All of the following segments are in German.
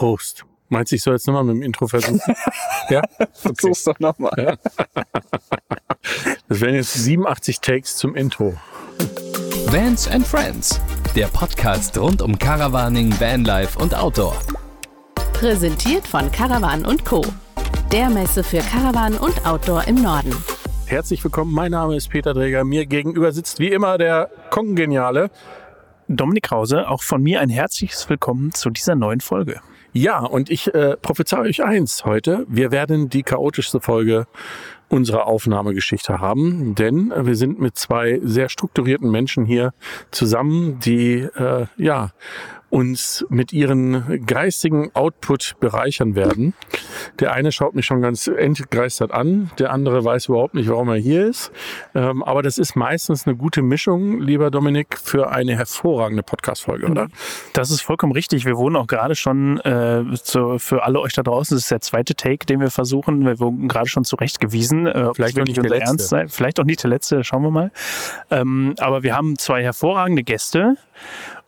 Prost. Meinst du, ich soll jetzt nochmal mit dem Intro versuchen? ja? Okay. Versuch's doch nochmal. Das wären jetzt 87 Takes zum Intro. Vans and Friends, der Podcast rund um Caravaning, Vanlife und Outdoor. Präsentiert von Caravan und Co. Der Messe für Caravan und Outdoor im Norden. Herzlich willkommen, mein Name ist Peter Dräger. Mir gegenüber sitzt wie immer der Kongeniale. Dominik Krause, auch von mir ein herzliches Willkommen zu dieser neuen Folge. Ja, und ich äh, prophezei euch eins heute. Wir werden die chaotischste Folge unserer Aufnahmegeschichte haben, denn wir sind mit zwei sehr strukturierten Menschen hier zusammen, die äh, ja uns mit ihren geistigen Output bereichern werden. Der eine schaut mich schon ganz entgeistert an, der andere weiß überhaupt nicht, warum er hier ist. Ähm, aber das ist meistens eine gute Mischung, lieber Dominik, für eine hervorragende Podcast-Folge, oder? Das ist vollkommen richtig. Wir wurden auch gerade schon äh, zu, für alle euch da draußen, das ist der zweite Take, den wir versuchen. Wir wurden gerade schon zurechtgewiesen. Äh, Vielleicht auch nicht der letzte. Ernst sein. Vielleicht auch nicht der letzte, schauen wir mal. Ähm, aber wir haben zwei hervorragende Gäste.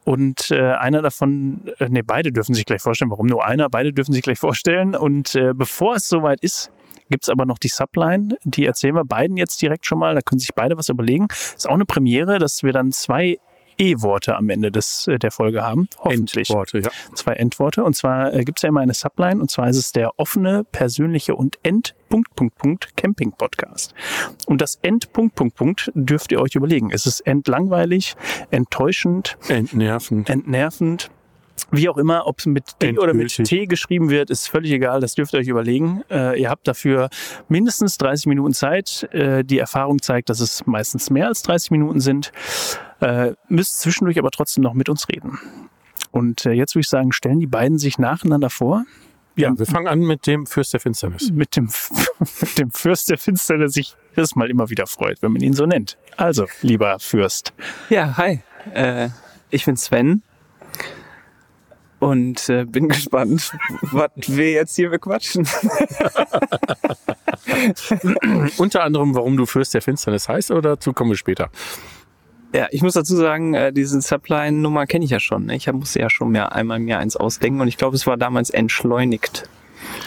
Und äh, einer davon, äh, nee, beide dürfen sich gleich vorstellen. Warum nur einer? Beide dürfen sich gleich vorstellen. Und äh, bevor es soweit ist, gibt's aber noch die Subline. Die erzählen wir beiden jetzt direkt schon mal. Da können sich beide was überlegen. Ist auch eine Premiere, dass wir dann zwei E-Worte am Ende des, äh, der Folge haben. Hoffentlich. Endworte, ja. Zwei Endworte. Und zwar äh, gibt's ja immer eine Subline. Und zwar ist es der offene, persönliche und End Punkt, Punkt, Punkt, Camping Podcast. Und das End, Punkt, Punkt, Punkt dürft ihr euch überlegen. Ist es entlangweilig, enttäuschend, Entnervend. entnervend? Wie auch immer, ob es mit D oder mit Endgültig. T geschrieben wird, ist völlig egal. Das dürft ihr euch überlegen. Äh, ihr habt dafür mindestens 30 Minuten Zeit. Äh, die Erfahrung zeigt, dass es meistens mehr als 30 Minuten sind. Äh, müsst zwischendurch aber trotzdem noch mit uns reden. Und äh, jetzt würde ich sagen, stellen die beiden sich nacheinander vor. Ja, wir fangen an mit dem Fürst der Finsternis. Mit dem, mit dem Fürst der Finster, der sich das mal immer wieder freut, wenn man ihn so nennt. Also, lieber Fürst. Ja, hi. Äh, ich bin Sven. Und äh, bin gespannt, was wir jetzt hier bequatschen. Unter anderem, warum du Fürst der Finsternis heißt, aber dazu kommen wir später. Ja, ich muss dazu sagen, äh, diese Subline-Nummer kenne ich ja schon. Ne? Ich musste ja schon mehr einmal mir eins ausdenken und ich glaube, es war damals entschleunigt,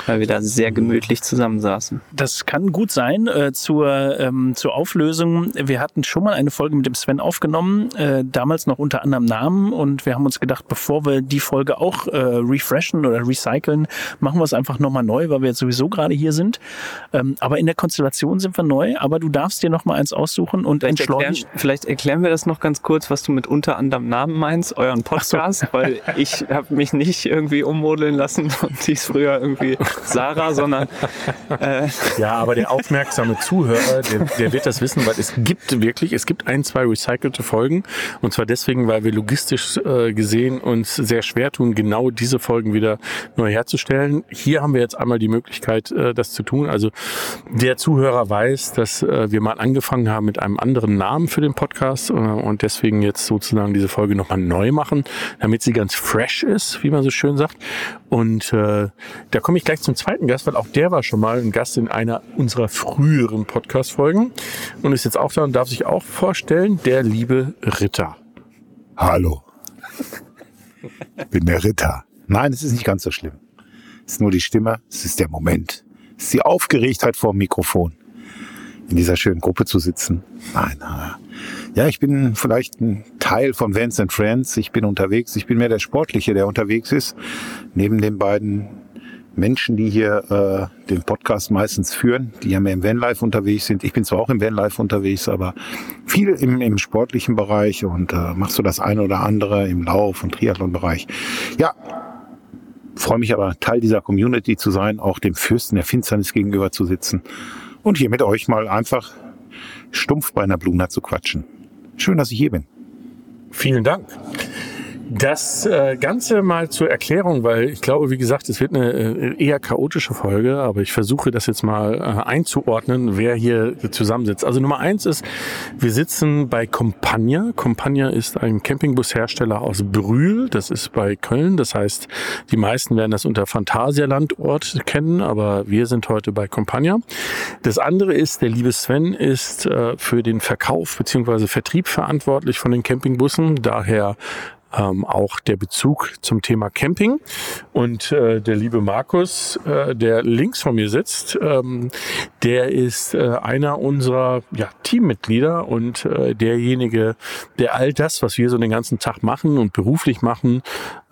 weil wir da sehr gemütlich zusammensaßen. Das kann gut sein. Äh, zur, ähm, zur Auflösung. Wir hatten schon mal eine Folge mit dem Sven aufgenommen, äh, damals noch unter anderem Namen. Und wir haben uns gedacht, bevor wir die Folge auch äh, refreshen oder recyceln, machen wir es einfach nochmal neu, weil wir jetzt sowieso gerade hier sind. Ähm, aber in der Konstellation sind wir neu. Aber du darfst dir nochmal eins aussuchen und Vielleicht erklären, entschleunigen. vielleicht erklären wir das noch ganz kurz, was du mit unter anderem Namen meinst, euren Podcast, weil ich habe mich nicht irgendwie ummodeln lassen und hieß früher irgendwie Sarah, sondern äh, Ja, aber der aufmerksame Zuhörer, der, der wird das wissen, weil es gibt wirklich, es gibt ein, zwei recycelte Folgen. Und zwar deswegen, weil wir logistisch äh, gesehen uns sehr schwer tun, genau diese Folgen wieder neu herzustellen. Hier haben wir jetzt einmal die Möglichkeit, äh, das zu tun. Also der Zuhörer weiß, dass äh, wir mal angefangen haben mit einem anderen Namen für den Podcast äh, und deswegen jetzt sozusagen diese Folge nochmal neu machen, damit sie ganz fresh ist, wie man so schön sagt. Und äh, da komme ich gleich zum zweiten Gast, weil auch der war schon mal ein Gast in einer unserer früheren Podcast-Folgen und ist jetzt auch da und darf sich auch vorstellen, der liebe Ritter. Hallo. Ich bin der Ritter. Nein, es ist nicht ganz so schlimm. Es ist nur die Stimme, es ist der Moment. Es ist die Aufgeregtheit vor dem Mikrofon. In dieser schönen Gruppe zu sitzen. Nein, na, ja, ich bin vielleicht ein Teil von Vans and Friends. Ich bin unterwegs. Ich bin mehr der Sportliche, der unterwegs ist. Neben den beiden Menschen, die hier äh, den Podcast meistens führen, die ja mehr im Vanlife unterwegs sind. Ich bin zwar auch im Vanlife unterwegs, aber viel im, im sportlichen Bereich und äh, machst so das eine oder andere im Lauf- und Triathlon-Bereich. Ja, freue mich aber, Teil dieser Community zu sein, auch dem Fürsten der Finsternis gegenüber zu sitzen und hier mit euch mal einfach stumpf bei einer Bluna zu quatschen. Schön, dass ich hier bin. Vielen Dank. Das äh, Ganze mal zur Erklärung, weil ich glaube, wie gesagt, es wird eine äh, eher chaotische Folge, aber ich versuche das jetzt mal äh, einzuordnen, wer hier zusammensitzt. Also Nummer eins ist, wir sitzen bei Compagna. Compagna ist ein Campingbushersteller aus Brühl, das ist bei Köln. Das heißt, die meisten werden das unter Phantasialandort kennen, aber wir sind heute bei Compagna. Das andere ist, der liebe Sven ist äh, für den Verkauf bzw. Vertrieb verantwortlich von den Campingbussen. Daher ähm, auch der Bezug zum Thema Camping. Und äh, der liebe Markus, äh, der links von mir sitzt, ähm, der ist äh, einer unserer ja, Teammitglieder und äh, derjenige, der all das, was wir so den ganzen Tag machen und beruflich machen,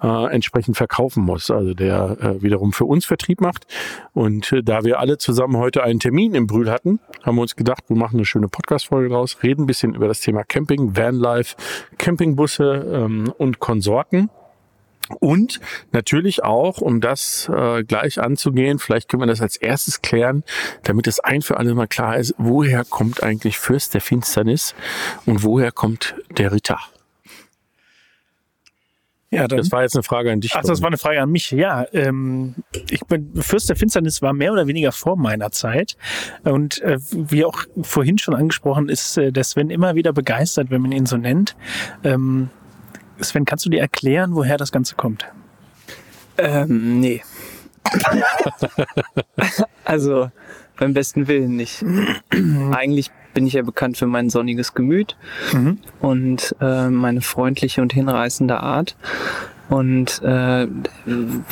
äh, entsprechend verkaufen muss. Also der äh, wiederum für uns Vertrieb macht. Und äh, da wir alle zusammen heute einen Termin im Brühl hatten, haben wir uns gedacht, wir machen eine schöne Podcast-Folge draus, reden ein bisschen über das Thema Camping, Vanlife, Campingbusse ähm, und Konsorten. Und natürlich auch, um das äh, gleich anzugehen, vielleicht können wir das als erstes klären, damit es ein für alle mal klar ist, woher kommt eigentlich Fürst der Finsternis und woher kommt der Ritter? Ja, dann, Das war jetzt eine Frage an dich. Ach, das war eine Frage an mich. Ja, ähm, ich bin Fürst der Finsternis war mehr oder weniger vor meiner Zeit. Und äh, wie auch vorhin schon angesprochen, ist äh, der Sven immer wieder begeistert, wenn man ihn so nennt. Ähm, Sven, kannst du dir erklären, woher das Ganze kommt? Ähm, nee. also beim besten Willen nicht. Eigentlich bin ich ja bekannt für mein sonniges Gemüt Mhm. und äh, meine freundliche und hinreißende Art. Und äh,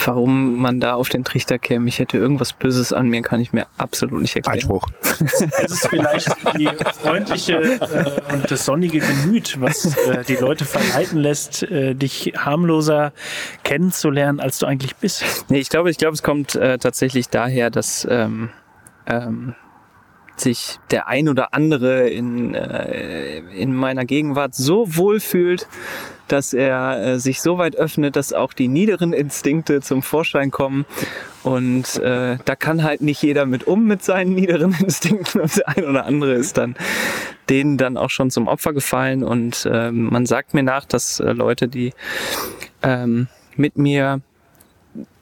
warum man da auf den Trichter käme, ich hätte irgendwas Böses an mir, kann ich mir absolut nicht erklären. Einspruch. Es ist vielleicht die freundliche äh, und das sonnige Gemüt, was äh, die Leute verleiten lässt, äh, dich harmloser kennenzulernen, als du eigentlich bist. Nee, ich glaube, ich glaube, es kommt äh, tatsächlich daher, dass ähm, ähm, sich der ein oder andere in, äh, in meiner Gegenwart so wohl fühlt, dass er äh, sich so weit öffnet, dass auch die niederen Instinkte zum Vorschein kommen. Und äh, da kann halt nicht jeder mit um mit seinen niederen Instinkten und der ein oder andere ist dann denen dann auch schon zum Opfer gefallen. Und ähm, man sagt mir nach, dass äh, Leute, die ähm, mit mir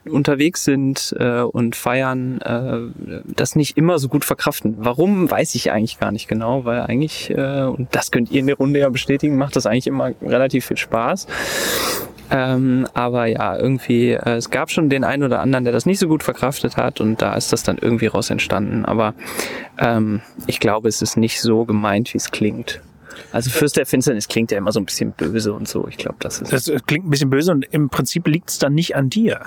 unterwegs sind äh, und feiern, äh, das nicht immer so gut verkraften. Warum, weiß ich eigentlich gar nicht genau, weil eigentlich, äh, und das könnt ihr in der Runde ja bestätigen, macht das eigentlich immer relativ viel Spaß. Ähm, aber ja, irgendwie, äh, es gab schon den einen oder anderen, der das nicht so gut verkraftet hat und da ist das dann irgendwie raus entstanden. Aber ähm, ich glaube, es ist nicht so gemeint, wie es klingt. Also Fürst der Finsternis klingt ja immer so ein bisschen böse und so. Ich glaube, das ist Das äh, klingt ein bisschen böse und im Prinzip liegt es dann nicht an dir.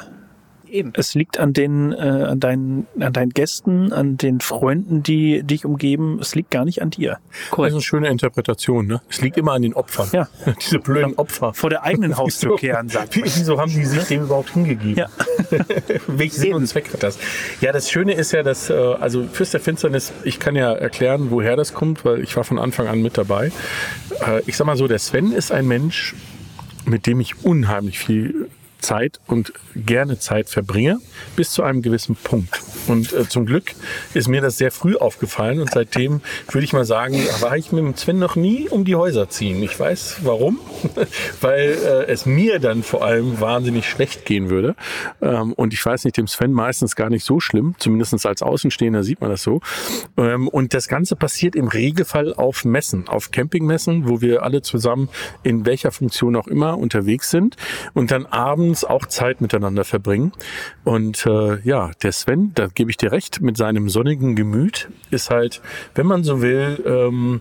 Eben. Es liegt an den, äh, an deinen, an deinen Gästen, an den Freunden, die dich umgeben. Es liegt gar nicht an dir. Das ist eine schöne Interpretation. Ne? Es liegt immer an den Opfern. Ja. Diese blöden Opfer. Vor der eigenen Haustür kehren, sagt man. Wieso haben die sich dem überhaupt hingegeben? Ja. Welchen Sinn und Zweck hat das? Ja, das Schöne ist ja, dass, äh, also Fürst der Finsternis, ich kann ja erklären, woher das kommt, weil ich war von Anfang an mit dabei. Äh, ich sag mal so, der Sven ist ein Mensch, mit dem ich unheimlich viel Zeit und gerne Zeit verbringe, bis zu einem gewissen Punkt. Und äh, zum Glück ist mir das sehr früh aufgefallen und seitdem würde ich mal sagen, war ich mit dem Sven noch nie um die Häuser ziehen. Ich weiß warum, weil äh, es mir dann vor allem wahnsinnig schlecht gehen würde. Ähm, und ich weiß nicht, dem Sven meistens gar nicht so schlimm, zumindest als Außenstehender sieht man das so. Ähm, und das Ganze passiert im Regelfall auf Messen, auf Campingmessen, wo wir alle zusammen in welcher Funktion auch immer unterwegs sind und dann abends auch Zeit miteinander verbringen. Und äh, ja, der Sven, da gebe ich dir recht, mit seinem sonnigen Gemüt ist halt, wenn man so will, ähm,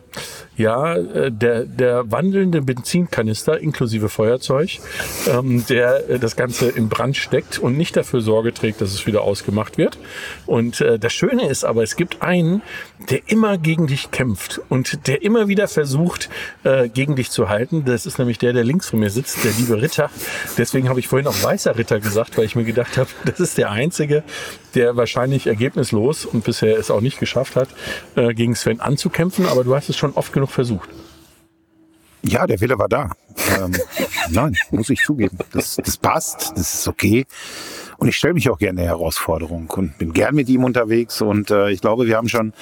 ja, äh, der, der wandelnde Benzinkanister inklusive Feuerzeug, ähm, der äh, das Ganze in Brand steckt und nicht dafür Sorge trägt, dass es wieder ausgemacht wird. Und äh, das Schöne ist aber, es gibt einen, der immer gegen dich kämpft und der immer wieder versucht, äh, gegen dich zu halten. Das ist nämlich der, der links von mir sitzt, der liebe Ritter. Deswegen habe ich vorhin auch weißer Ritter gesagt, weil ich mir gedacht habe, das ist der Einzige, der wahrscheinlich ergebnislos und bisher es auch nicht geschafft hat, äh, gegen Sven anzukämpfen. Aber du hast es schon oft genug versucht. Ja, der Wille war da. Ähm, nein, muss ich zugeben. Das, das passt, das ist okay. Und ich stelle mich auch gerne der Herausforderung und bin gern mit ihm unterwegs. Und äh, ich glaube, wir haben schon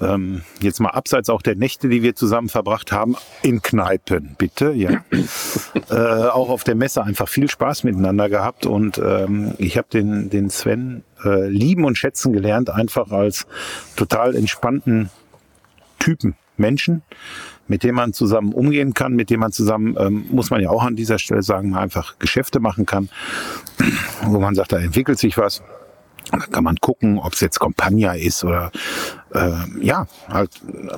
ähm, jetzt mal abseits auch der Nächte, die wir zusammen verbracht haben, in Kneipen, bitte, ja. äh, auch auf der Messe einfach viel Spaß miteinander gehabt. Und ähm, ich habe den, den Sven äh, lieben und schätzen gelernt, einfach als total entspannten Typen, Menschen, mit dem man zusammen umgehen kann, mit dem man zusammen, ähm, muss man ja auch an dieser Stelle sagen, einfach Geschäfte machen kann, wo man sagt, da entwickelt sich was. Und dann kann man gucken, ob es jetzt Compagna ist oder äh, ja, halt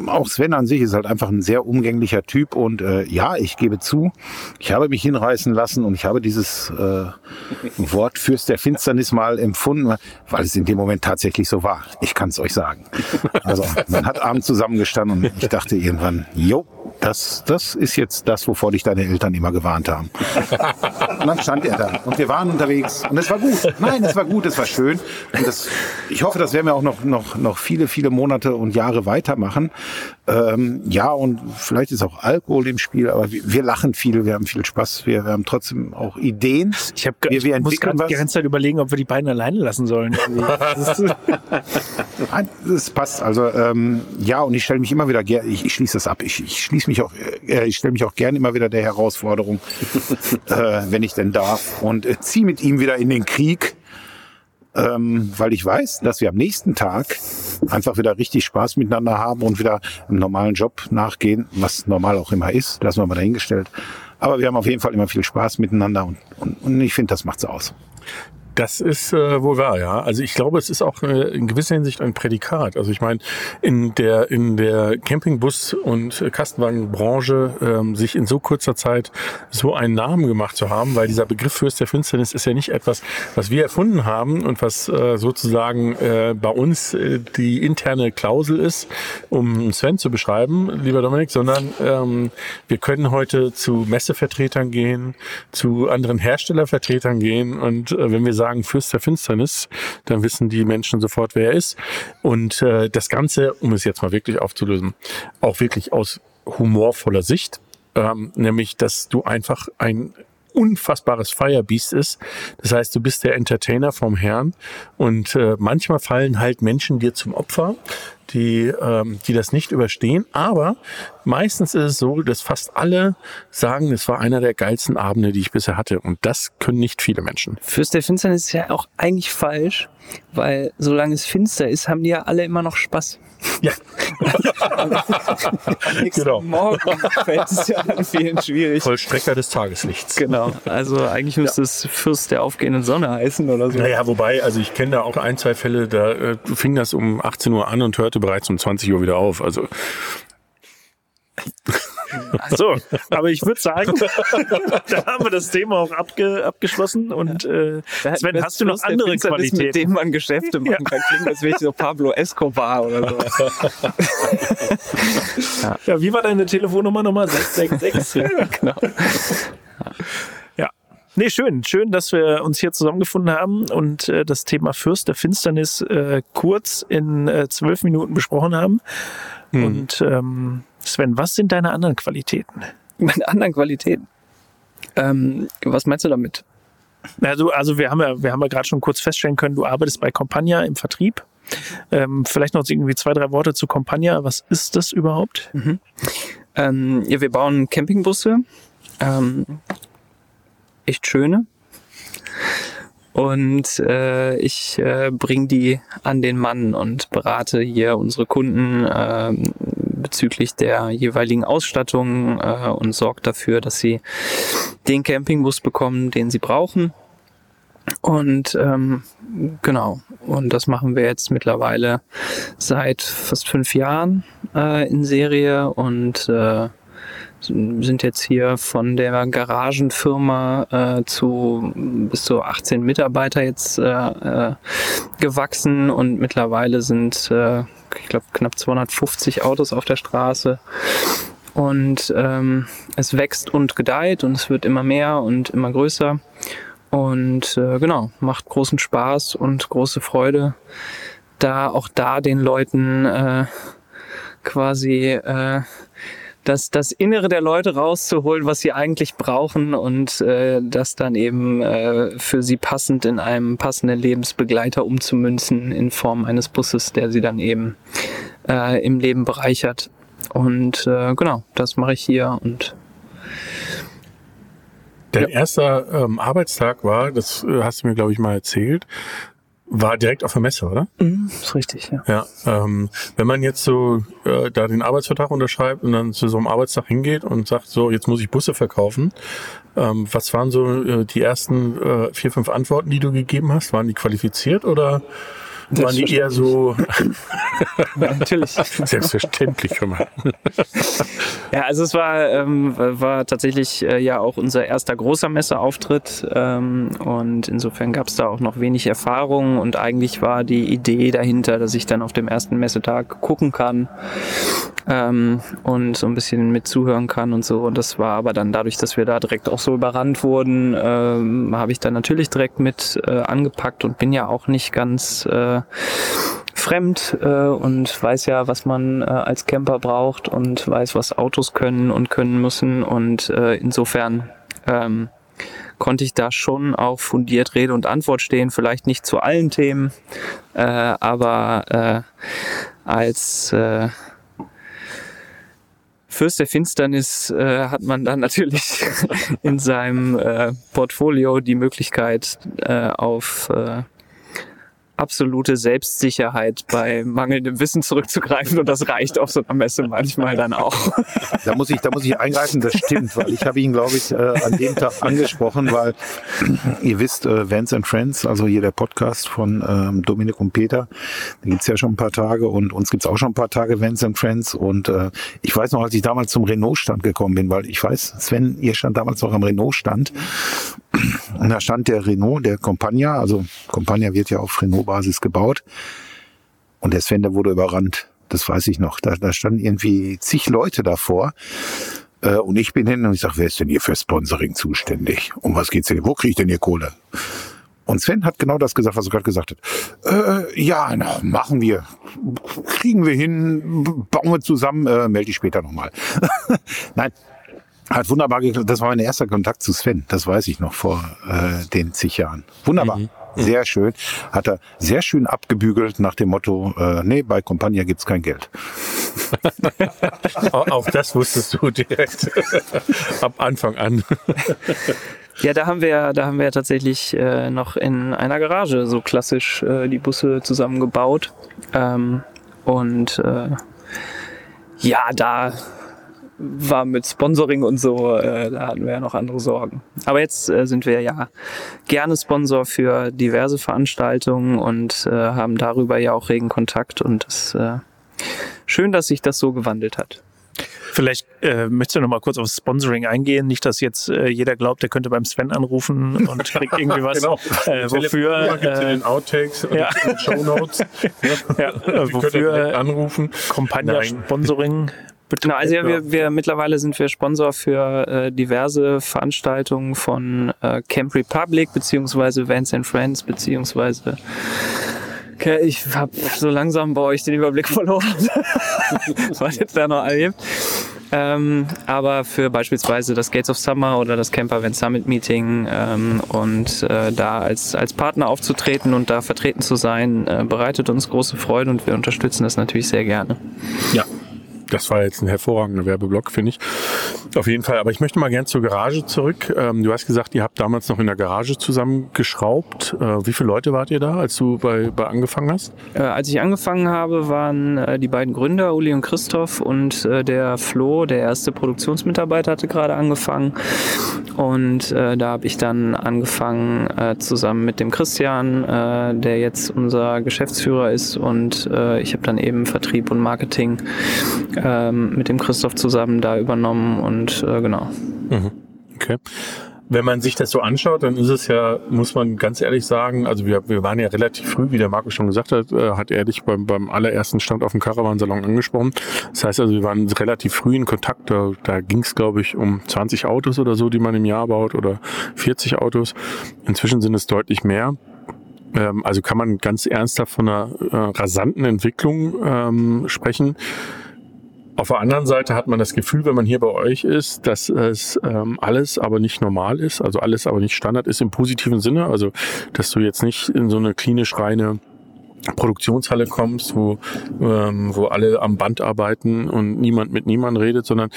auch Sven an sich ist halt einfach ein sehr umgänglicher Typ und äh, ja, ich gebe zu, ich habe mich hinreißen lassen und ich habe dieses äh, Wort Fürst der Finsternis mal empfunden, weil es in dem Moment tatsächlich so war. Ich kann es euch sagen. Also man hat abends zusammengestanden und ich dachte irgendwann, jo, das, das ist jetzt das, wovor dich deine Eltern immer gewarnt haben. Und dann stand er da und wir waren unterwegs und es war gut. Nein, es war gut, es war schön. Und das, ich hoffe, das werden wir auch noch, noch, noch viele, viele Monate und Jahre weitermachen. Ähm, ja, und vielleicht ist auch Alkohol im Spiel, aber wir, wir lachen viel, wir haben viel Spaß, wir, wir haben trotzdem auch Ideen. Ich, hab, wir, wir ich muss gerade die ganze Zeit überlegen, ob wir die beiden alleine lassen sollen. Nein, das passt. Also ähm, ja, und ich stelle mich immer wieder gerne, ich, ich schließe das ab. Ich, ich schließe mich auch, äh, ich stelle mich auch gerne immer wieder der Herausforderung, äh, wenn ich denn darf, und äh, ziehe mit ihm wieder in den Krieg, ähm, weil ich weiß, dass wir am nächsten Tag einfach wieder richtig Spaß miteinander haben und wieder einem normalen Job nachgehen, was normal auch immer ist. Lassen wir mal dahingestellt. Aber wir haben auf jeden Fall immer viel Spaß miteinander und, und, und ich finde, das macht's aus. Das ist äh, wohl wahr, ja. Also ich glaube, es ist auch äh, in gewisser Hinsicht ein Prädikat. Also ich meine, in der in der Campingbus- und äh, Kastenwagenbranche ähm, sich in so kurzer Zeit so einen Namen gemacht zu haben, weil dieser Begriff Fürst der Finsternis ist ja nicht etwas, was wir erfunden haben und was äh, sozusagen äh, bei uns äh, die interne Klausel ist, um Sven zu beschreiben, lieber Dominik, sondern ähm, wir können heute zu Messevertretern gehen, zu anderen Herstellervertretern gehen und äh, wenn wir sagen Fürst der Finsternis, dann wissen die Menschen sofort, wer er ist. Und äh, das Ganze, um es jetzt mal wirklich aufzulösen, auch wirklich aus humorvoller Sicht, ähm, nämlich, dass du einfach ein unfassbares Firebeast ist. Das heißt, du bist der Entertainer vom Herrn und äh, manchmal fallen halt Menschen dir zum Opfer, die, ähm, die das nicht überstehen. Aber meistens ist es so, dass fast alle sagen, es war einer der geilsten Abende, die ich bisher hatte. Und das können nicht viele Menschen. Fürst der Finsternis ist ja auch eigentlich falsch, weil solange es finster ist, haben die ja alle immer noch Spaß. Ja. Genau. Morgen fällt es ja an vielen schwierig. Vollstrecker des Tageslichts. Genau. Also eigentlich müsste es Fürst der aufgehenden Sonne heißen oder so. Naja, wobei, also ich kenne da auch ein, zwei Fälle, da äh, fing das um 18 Uhr an und hörte bereits um 20 Uhr wieder auf. Also So, aber ich würde sagen, da haben wir das Thema auch abge, abgeschlossen. Und äh, Sven, hast du noch andere Qualitäten? mit dem man Geschäfte machen kann? Klingt, als wäre ich so Pablo Escobar oder so. Ja, wie war deine Telefonnummer nochmal? 666. genau. Nee, schön. Schön, dass wir uns hier zusammengefunden haben und äh, das Thema Fürst der Finsternis äh, kurz in äh, zwölf Minuten besprochen haben. Und ähm, Sven, was sind deine anderen Qualitäten? Meine anderen Qualitäten. Ähm, was meinst du damit? Also, also wir haben ja, wir haben ja gerade schon kurz feststellen können, du arbeitest bei Compagna im Vertrieb. Ähm, vielleicht noch irgendwie zwei, drei Worte zu Compagna. Was ist das überhaupt? Ähm, ja, wir bauen Campingbusse. Ähm, echt schöne. Und äh, ich äh, bringe die an den Mann und berate hier unsere Kunden ähm, bezüglich der jeweiligen Ausstattung äh, und sorge dafür, dass sie den Campingbus bekommen, den sie brauchen. Und ähm, genau, und das machen wir jetzt mittlerweile seit fast fünf Jahren äh, in Serie und äh, sind jetzt hier von der Garagenfirma äh, zu bis zu 18 Mitarbeiter jetzt äh, äh, gewachsen und mittlerweile sind, äh, ich glaube, knapp 250 Autos auf der Straße. Und ähm, es wächst und gedeiht und es wird immer mehr und immer größer. Und äh, genau, macht großen Spaß und große Freude, da auch da den Leuten äh, quasi äh, das, das Innere der Leute rauszuholen, was sie eigentlich brauchen und äh, das dann eben äh, für sie passend in einem passenden Lebensbegleiter umzumünzen in Form eines Busses, der sie dann eben äh, im Leben bereichert. Und äh, genau, das mache ich hier und Dein erster ähm, Arbeitstag war, das äh, hast du mir, glaube ich, mal erzählt, war direkt auf der Messe, oder? mm, ist richtig, ja. Ja. Ähm, wenn man jetzt so äh, da den Arbeitsvertrag unterschreibt und dann zu so einem Arbeitstag hingeht und sagt, so, jetzt muss ich Busse verkaufen, Ähm, was waren so äh, die ersten äh, vier, fünf Antworten, die du gegeben hast? Waren die qualifiziert oder waren die eher so Natürlich. selbstverständlich? Hör mal. Ja, also es war, ähm, war tatsächlich äh, ja auch unser erster großer Messeauftritt ähm, und insofern gab es da auch noch wenig Erfahrung und eigentlich war die Idee dahinter, dass ich dann auf dem ersten Messetag gucken kann ähm, und so ein bisschen mit zuhören kann und so und das war aber dann dadurch, dass wir da direkt auch so überrannt wurden, ähm, habe ich dann natürlich direkt mit äh, angepackt und bin ja auch nicht ganz äh, fremd äh, und weiß ja, was man äh, als Camper braucht und weiß, was Autos können und können müssen. Und äh, insofern ähm, konnte ich da schon auch fundiert Rede und Antwort stehen. Vielleicht nicht zu allen Themen, äh, aber äh, als äh, Fürst der Finsternis äh, hat man dann natürlich in seinem äh, Portfolio die Möglichkeit äh, auf äh, absolute Selbstsicherheit bei mangelndem Wissen zurückzugreifen und das reicht auf so einer Messe manchmal dann auch. Da muss ich, da muss ich eingreifen, das stimmt, weil ich habe ihn, glaube ich, äh, an dem Tag angesprochen, weil ihr wisst, äh, Vance and Friends, also hier der Podcast von ähm, Dominik und Peter, den gibt's ja schon ein paar Tage und uns gibt's auch schon ein paar Tage Vance and Friends und äh, ich weiß noch, als ich damals zum Renault-Stand gekommen bin, weil ich weiß, Sven, ihr stand damals noch am Renault-Stand und da stand der Renault, der Compagna, also Compagna wird ja auf Renault-Basis gebaut. Und der Sven, der wurde überrannt. Das weiß ich noch. Da, da standen irgendwie zig Leute davor. Äh, und ich bin hin und ich sage, wer ist denn hier für Sponsoring zuständig? Um was geht's denn? Wo kriege ich denn hier Kohle? Und Sven hat genau das gesagt, was er gerade gesagt hat. Äh, ja, na, machen wir. Kriegen wir hin, bauen wir zusammen, äh, melde ich später nochmal. Nein, hat wunderbar geklappt. Das war mein erster Kontakt zu Sven. Das weiß ich noch vor äh, den zig Jahren. Wunderbar. Sehr schön. Hat er sehr schön abgebügelt nach dem Motto, äh, nee, bei Compagnia gibt's kein Geld. Auch auch das wusstest du direkt ab Anfang an. Ja, da haben wir, da haben wir tatsächlich äh, noch in einer Garage so klassisch äh, die Busse zusammengebaut. Ähm, und äh, ja, da war mit Sponsoring und so, äh, da hatten wir ja noch andere Sorgen. Aber jetzt äh, sind wir ja gerne Sponsor für diverse Veranstaltungen und äh, haben darüber ja auch regen Kontakt und es äh, schön, dass sich das so gewandelt hat. Vielleicht äh, möchtest du noch mal kurz aufs Sponsoring eingehen. Nicht, dass jetzt äh, jeder glaubt, der könnte beim Sven anrufen und kriegt irgendwie was. Genau. Äh, wofür? gibt's in Äh, den Outtakes und ja. in den Shownotes. ja, direkt wofür anrufen. Compagnia Nein. Sponsoring? Genau, also ja, wir, wir mittlerweile sind wir Sponsor für äh, diverse Veranstaltungen von äh, Camp Republic beziehungsweise Vans and Friends beziehungsweise Okay, ich habe so langsam bei euch den Überblick verloren, was jetzt da noch gibt. Ähm, aber für beispielsweise das Gates of Summer oder das Camper Van Summit Meeting ähm, und äh, da als, als Partner aufzutreten und da vertreten zu sein, äh, bereitet uns große Freude und wir unterstützen das natürlich sehr gerne. Ja, das war jetzt ein hervorragender Werbeblock, finde ich. Auf jeden Fall. Aber ich möchte mal gern zur Garage zurück. Ähm, du hast gesagt, ihr habt damals noch in der Garage zusammengeschraubt. Äh, wie viele Leute wart ihr da, als du bei, bei angefangen hast? Äh, als ich angefangen habe, waren äh, die beiden Gründer, Uli und Christoph, und äh, der Flo, der erste Produktionsmitarbeiter, hatte gerade angefangen. Und äh, da habe ich dann angefangen, äh, zusammen mit dem Christian, der jetzt unser Geschäftsführer ist. Und ich habe dann eben Vertrieb und Marketing ähm, mit dem Christoph zusammen da übernommen. Und äh, genau. Okay. Wenn man sich das so anschaut, dann ist es ja, muss man ganz ehrlich sagen, also wir, wir waren ja relativ früh, wie der Marco schon gesagt hat, äh, hat er dich beim, beim allerersten Stand auf dem Caravansalon angesprochen. Das heißt also, wir waren relativ früh in Kontakt. Da, da ging es, glaube ich, um 20 Autos oder so, die man im Jahr baut oder 40 Autos. Inzwischen sind es deutlich mehr. Ähm, also kann man ganz ernsthaft von einer äh, rasanten Entwicklung ähm, sprechen. Auf der anderen Seite hat man das Gefühl, wenn man hier bei euch ist, dass es ähm, alles aber nicht normal ist, also alles aber nicht Standard ist im positiven Sinne. Also, dass du jetzt nicht in so eine klinisch reine Produktionshalle kommst, wo, ähm, wo alle am Band arbeiten und niemand mit niemandem redet, sondern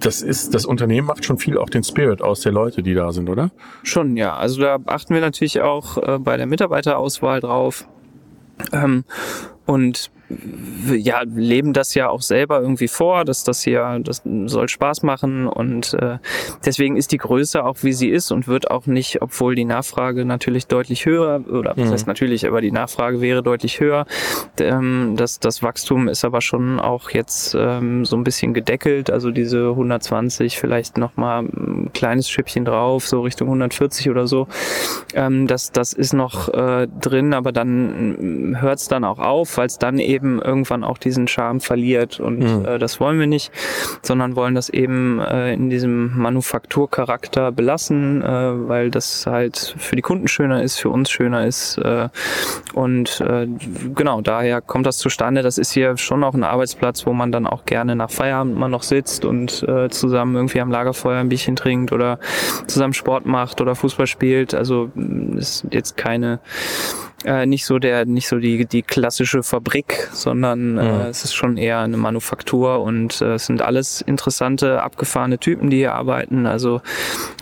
das ist, das Unternehmen macht schon viel auch den Spirit aus der Leute, die da sind, oder? Schon, ja. Also da achten wir natürlich auch äh, bei der Mitarbeiterauswahl drauf. Ähm, und ja, leben das ja auch selber irgendwie vor, dass das hier, das soll Spaß machen und äh, deswegen ist die Größe auch wie sie ist und wird auch nicht, obwohl die Nachfrage natürlich deutlich höher oder das Mhm. heißt natürlich, aber die Nachfrage wäre deutlich höher. Ähm, das, das Wachstum ist aber schon auch jetzt ähm, so ein bisschen gedeckelt, also diese 120 vielleicht nochmal ein kleines Schippchen drauf, so Richtung 140 oder so. Ähm, das, das ist noch äh, drin, aber dann hört es dann auch auf, weil es dann eben irgendwann auch diesen Charme verliert und Mhm. äh, das wollen wir nicht, sondern wollen das eben äh, in diesem Manufakturcharakter belassen, äh, weil das halt für die Kunden schöner ist, für uns schöner ist äh, und äh, genau, daher kommt das zustande. Das ist hier schon auch ein Arbeitsplatz, wo man dann auch gerne nach Feierabend mal noch sitzt und äh, zusammen irgendwie am Lagerfeuer ein Bierchen trinkt oder zusammen Sport macht oder Fußball spielt. Also mh, ist jetzt keine äh, nicht so der nicht so die die klassische Fabrik, sondern Mhm. äh, es ist schon eher eine Manufaktur und äh, es sind alles interessante abgefahrene Typen, die hier arbeiten. Also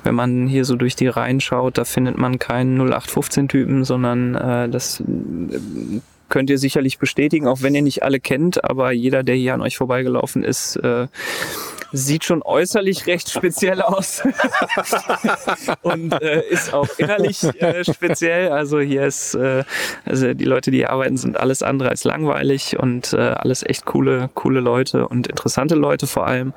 wenn man hier so durch die Reihen schaut, da findet man keinen 0815 Typen, sondern äh, das äh, könnt ihr sicherlich bestätigen, auch wenn ihr nicht alle kennt, aber jeder, der hier an euch vorbeigelaufen ist, äh, sieht schon äußerlich recht speziell aus und äh, ist auch innerlich äh, speziell. Also hier ist, äh, also die Leute, die hier arbeiten, sind alles andere als langweilig und äh, alles echt coole, coole Leute und interessante Leute vor allem.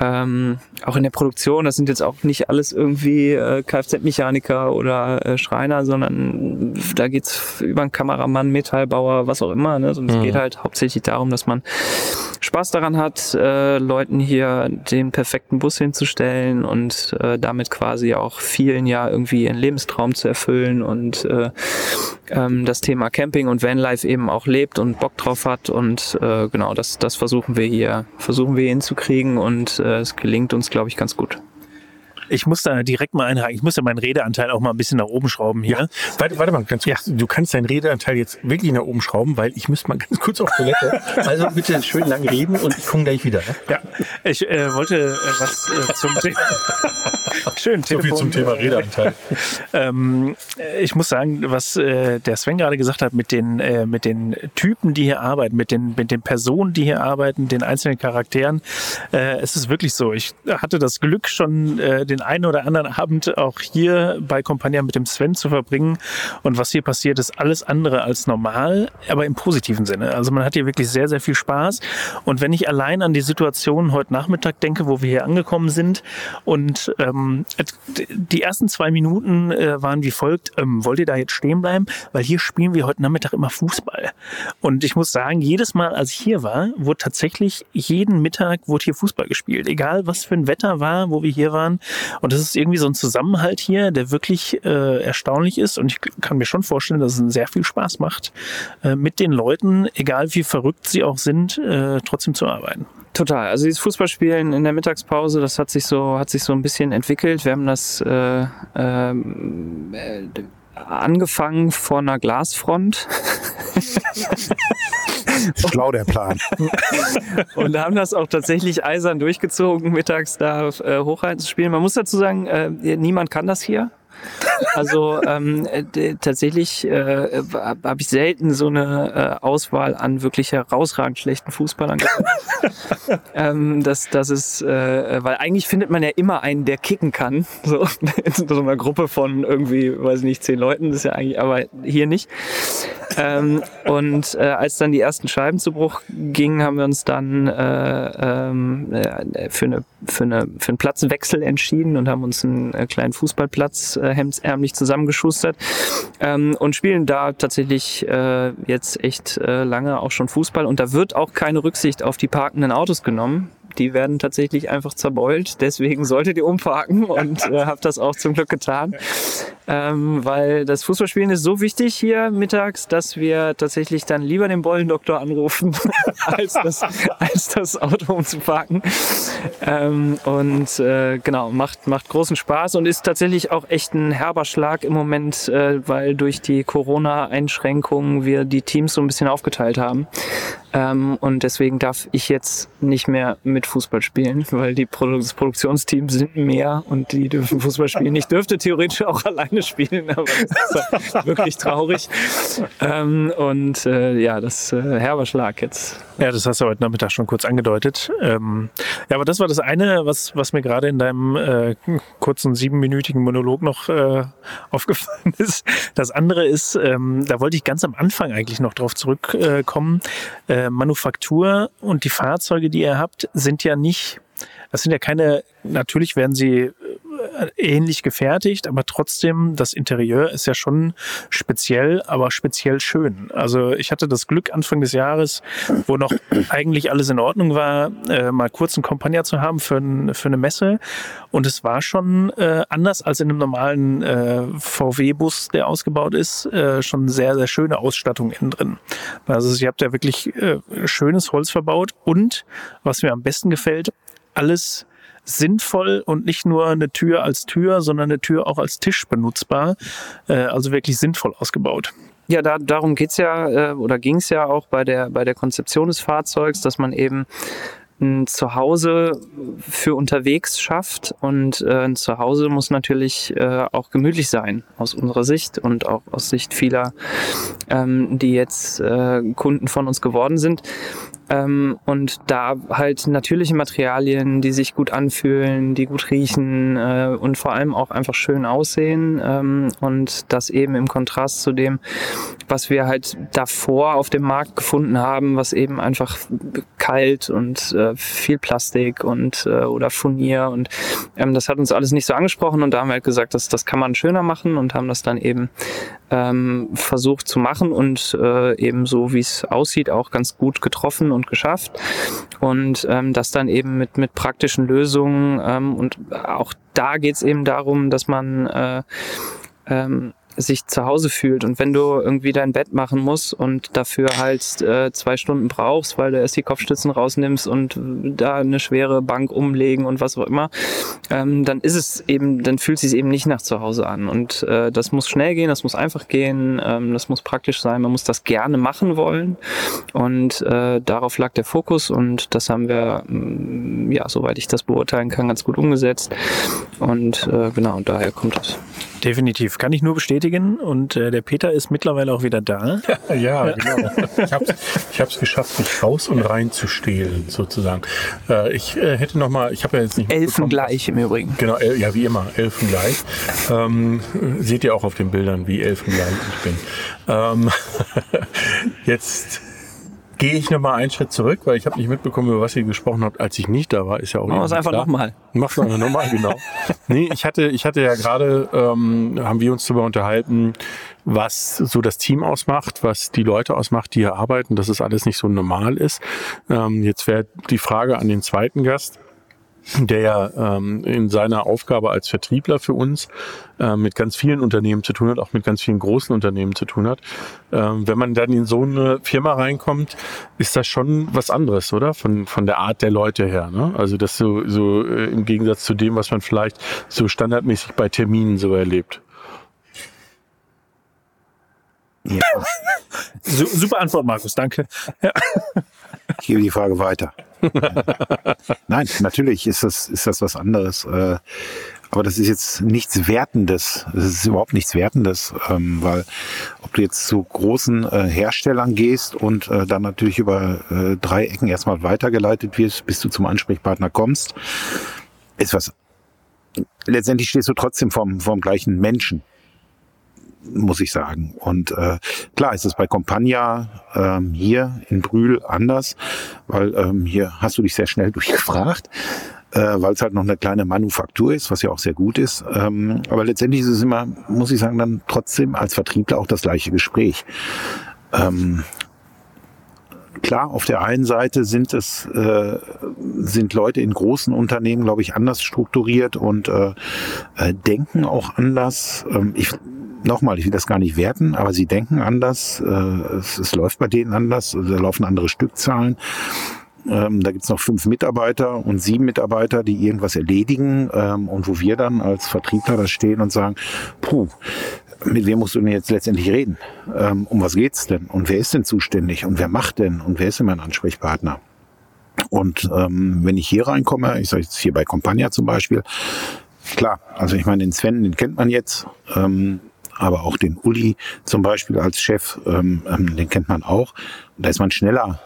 Ähm, auch in der Produktion, das sind jetzt auch nicht alles irgendwie äh, Kfz-Mechaniker oder äh, Schreiner, sondern da geht's über einen Kameramann, Metallbauer, was auch immer. Ne? Und es Mhm. geht halt hauptsächlich darum, dass man Spaß daran hat, äh, Leuten hier den perfekten Bus hinzustellen und äh, damit quasi auch vielen ja irgendwie ihren Lebenstraum zu erfüllen und äh, ähm, das Thema Camping und Vanlife eben auch lebt und Bock drauf hat und äh, genau das das versuchen wir hier versuchen wir hinzukriegen und äh, es gelingt uns glaube ich ganz gut. Ich muss da direkt mal einhaken. Ich muss ja meinen Redeanteil auch mal ein bisschen nach oben schrauben hier. Warte, warte mal, ganz kurz. Du kannst deinen Redeanteil jetzt wirklich nach oben schrauben, weil ich müsste mal ganz kurz auf Toilette. Also bitte schön lang reden und ich komme gleich wieder. ne? Ja, ich äh, wollte äh, was äh, zum Thema. Schön, So viel zum Thema Redeanteil. Ähm, äh, ich muss sagen, was äh, der Sven gerade gesagt hat mit den, äh, mit den Typen, die hier arbeiten, mit den, mit den Personen, die hier arbeiten, den einzelnen Charakteren, es ist wirklich so. Ich hatte das Glück, schon den einen oder anderen Abend auch hier bei Compagnia mit dem Sven zu verbringen. Und was hier passiert, ist alles andere als normal, aber im positiven Sinne. Also man hat hier wirklich sehr, sehr viel Spaß. Und wenn ich allein an die Situation heute Nachmittag denke, wo wir hier angekommen sind und ähm, die ersten zwei Minuten äh, waren wie folgt, ähm, wollt ihr da jetzt stehen bleiben? Weil hier spielen wir heute Nachmittag immer Fußball. Und ich muss sagen, jedes Mal, als ich hier war, wurde tatsächlich jeden Mittag wurde hier Fußball gespielt. Egal, was für ein Wetter war, wo wir hier waren. Und das ist irgendwie so ein Zusammenhalt hier, der wirklich äh, erstaunlich ist. Und ich kann mir schon vorstellen, dass es sehr viel Spaß macht, äh, mit den Leuten, egal wie verrückt sie auch sind, äh, trotzdem zu arbeiten. Total. Also dieses Fußballspielen in der Mittagspause, das hat sich so, hat sich so ein bisschen entwickelt. Wir haben das äh, ähm, äh, angefangen vor einer Glasfront Schlau der Plan. und haben das auch tatsächlich eisern durchgezogen, mittags da äh, Hochheiten zu spielen. Man muss dazu sagen, äh, niemand kann das hier. Also ähm, äh, tatsächlich äh, habe ich selten so eine äh, Auswahl an wirklich herausragend schlechten Fußballern gehabt. ähm, das, das ist, äh, weil eigentlich findet man ja immer einen, der kicken kann. So in so einer Gruppe von irgendwie, weiß ich nicht, zehn Leuten, das ist ja eigentlich, aber hier nicht. Ähm, und äh, als dann die ersten Scheiben zu Bruch gingen, haben wir uns dann äh, ähm, äh, für, eine, für, eine, für einen Platzwechsel entschieden und haben uns einen äh, kleinen Fußballplatz äh, hemdsärmlich zusammengeschustert ähm, und spielen da tatsächlich äh, jetzt echt äh, lange auch schon Fußball. Und da wird auch keine Rücksicht auf die parkenden Autos genommen. Die werden tatsächlich einfach zerbeult. Deswegen solltet ihr umparken und äh, habt das auch zum Glück getan. Ähm, weil das Fußballspielen ist so wichtig hier mittags, dass wir tatsächlich dann lieber den Bollendoktor anrufen, als, das, als das Auto umzuparken. Ähm, und äh, genau, macht, macht großen Spaß und ist tatsächlich auch echt ein herber Schlag im Moment, äh, weil durch die Corona-Einschränkungen wir die Teams so ein bisschen aufgeteilt haben. Ähm, und deswegen darf ich jetzt nicht mehr mit Fußball spielen, weil die Produ das Produktionsteam sind mehr und die dürfen Fußball spielen. Ich dürfte theoretisch auch alleine spielen, aber das ist halt wirklich traurig. Ähm, und äh, ja, das äh, herber Schlag jetzt. Ja, das hast du heute Nachmittag schon kurz angedeutet. Ähm, ja, aber das war das eine, was, was mir gerade in deinem äh, kurzen siebenminütigen Monolog noch äh, aufgefallen ist. Das andere ist, ähm, da wollte ich ganz am Anfang eigentlich noch drauf zurückkommen. Äh, Manufaktur und die Fahrzeuge, die ihr habt, sind ja nicht, das sind ja keine, natürlich werden sie ähnlich gefertigt, aber trotzdem, das Interieur ist ja schon speziell, aber speziell schön. Also ich hatte das Glück Anfang des Jahres, wo noch eigentlich alles in Ordnung war, äh, mal kurz einen Compagnia zu haben für, ein, für eine Messe. Und es war schon äh, anders als in einem normalen äh, VW-Bus, der ausgebaut ist, äh, schon sehr, sehr schöne Ausstattung innen drin. Also ihr habt ja wirklich äh, schönes Holz verbaut und was mir am besten gefällt, alles sinnvoll und nicht nur eine Tür als Tür, sondern eine Tür auch als Tisch benutzbar. Äh, also wirklich sinnvoll ausgebaut. Ja, da, darum geht's ja äh, oder ging's ja auch bei der, bei der Konzeption des Fahrzeugs, dass man eben ein Zuhause für unterwegs schafft und äh, ein Zuhause muss natürlich äh, auch gemütlich sein aus unserer Sicht und auch aus Sicht vieler, ähm, die jetzt äh, Kunden von uns geworden sind. Ähm, und da halt natürliche Materialien, die sich gut anfühlen, die gut riechen äh, und vor allem auch einfach schön aussehen ähm, und das eben im Kontrast zu dem, was wir halt davor auf dem Markt gefunden haben, was eben einfach kalt und äh, viel Plastik und äh, oder Furnier und ähm, das hat uns alles nicht so angesprochen und da haben wir halt gesagt, dass das kann man schöner machen und haben das dann eben ähm, versucht zu machen und äh, eben so wie es aussieht auch ganz gut getroffen und geschafft. Und ähm, das dann eben mit mit praktischen Lösungen ähm, und auch da geht es eben darum, dass man äh, ähm, sich zu Hause fühlt. Und wenn du irgendwie dein Bett machen musst und dafür halt äh, zwei Stunden brauchst, weil du erst die Kopfstützen rausnimmst und da eine schwere Bank umlegen und was auch immer, ähm, dann ist es eben, dann fühlt es sich eben nicht nach zu Hause an. Und äh, das muss schnell gehen, das muss einfach gehen, ähm, das muss praktisch sein, man muss das gerne machen wollen. Und äh, darauf lag der Fokus und das haben wir, mm, ja, soweit ich das beurteilen kann, ganz gut umgesetzt. Und äh, genau, daher kommt das. Definitiv, kann ich nur bestätigen. Und äh, der Peter ist mittlerweile auch wieder da. Ja, genau. Ich habe es ich hab's geschafft, mich raus und rein zu stehlen, sozusagen. Äh, ich äh, hätte noch mal, ich habe ja jetzt nicht Elfen gleich im Übrigen. Genau, el, ja, wie immer, Elfen gleich. Ähm, seht ihr auch auf den Bildern, wie Elfen gleich ich bin. Ähm, jetzt gehe ich noch mal einen Schritt zurück, weil ich habe nicht mitbekommen, über was ihr gesprochen habt, als ich nicht da war. Ist ja auch Machen wir es einfach nochmal. Mach's einfach nochmal, genau. nee, ich hatte, ich hatte ja gerade, ähm, haben wir uns darüber unterhalten, was so das Team ausmacht, was die Leute ausmacht, die hier arbeiten, dass es alles nicht so normal ist. Ähm, jetzt wäre die Frage an den zweiten Gast der ja ähm, in seiner Aufgabe als Vertriebler für uns äh, mit ganz vielen Unternehmen zu tun hat, auch mit ganz vielen großen Unternehmen zu tun hat. Ähm, wenn man dann in so eine Firma reinkommt, ist das schon was anderes, oder? Von, von der Art der Leute her. Ne? Also das so, so äh, im Gegensatz zu dem, was man vielleicht so standardmäßig bei Terminen so erlebt. Ja, Su super Antwort, Markus, danke. Ja. ich gebe die Frage weiter. Nein, natürlich ist das, ist das was anderes. Äh, aber das ist jetzt nichts Wertendes. Das ist überhaupt nichts Wertendes, ähm, weil ob du jetzt zu großen äh, Herstellern gehst und äh, dann natürlich über drei Ecken erstmal weitergeleitet wirst, bis du zum Ansprechpartner kommst, ist was. Letztendlich stehst du trotzdem vom, vom gleichen Menschen muss ich sagen. Und äh, klar ist es bei Compagna ähm, hier in Brühl anders, weil ähm, hier hast du dich sehr schnell durchgefragt, äh, weil es halt noch eine kleine Manufaktur ist, was ja auch sehr gut ist. Ähm, aber letztendlich ist es immer, muss ich sagen, dann trotzdem als Vertriebler auch das gleiche Gespräch. Ähm, klar, auf der einen Seite sind es äh, sind Leute in großen Unternehmen, glaube ich, anders strukturiert und äh, äh, denken auch anders. Ähm, ich nochmal, ich will das gar nicht werten, aber sie denken anders, äh, es, es läuft bei denen anders, da laufen andere Stückzahlen. Ähm, da gibt's noch fünf Mitarbeiter und sieben Mitarbeiter, die irgendwas erledigen ähm, und wo wir dann als Vertriebler da stehen und sagen, puh, mit wem musst du denn jetzt letztendlich reden? Ähm, um was geht's denn? Und wer ist denn zuständig? Und wer macht denn? Und wer ist denn mein Ansprechpartner? Und ähm, wenn ich hier reinkomme, ich sage jetzt hier bei Compagnia zum Beispiel, klar, also ich meine, den Sven, den kennt man jetzt, ähm, aber auch den Uli zum Beispiel als Chef, ähm, ähm, den kennt man auch. Da ist man schneller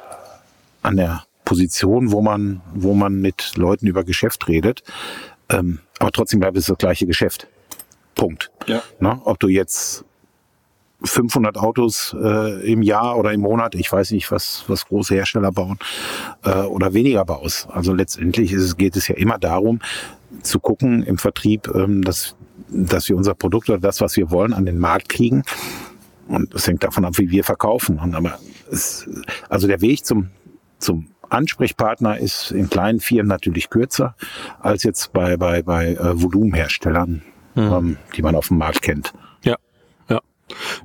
an der Position, wo man, wo man mit Leuten über Geschäft redet. Ähm, aber trotzdem bleibt es das gleiche Geschäft. Punkt. Ja. Na, ob du jetzt 500 Autos äh, im Jahr oder im Monat, ich weiß nicht, was, was große Hersteller bauen, äh, oder weniger baust. Also letztendlich ist es, geht es ja immer darum, zu gucken im Vertrieb, ähm, dass, dass wir unser Produkt oder das, was wir wollen, an den Markt kriegen. Und das hängt davon ab, wie wir verkaufen. Und aber es, also der Weg zum, zum Ansprechpartner ist in kleinen Firmen natürlich kürzer als jetzt bei, bei, bei äh, Volumenherstellern, ähm, die man auf dem Markt kennt.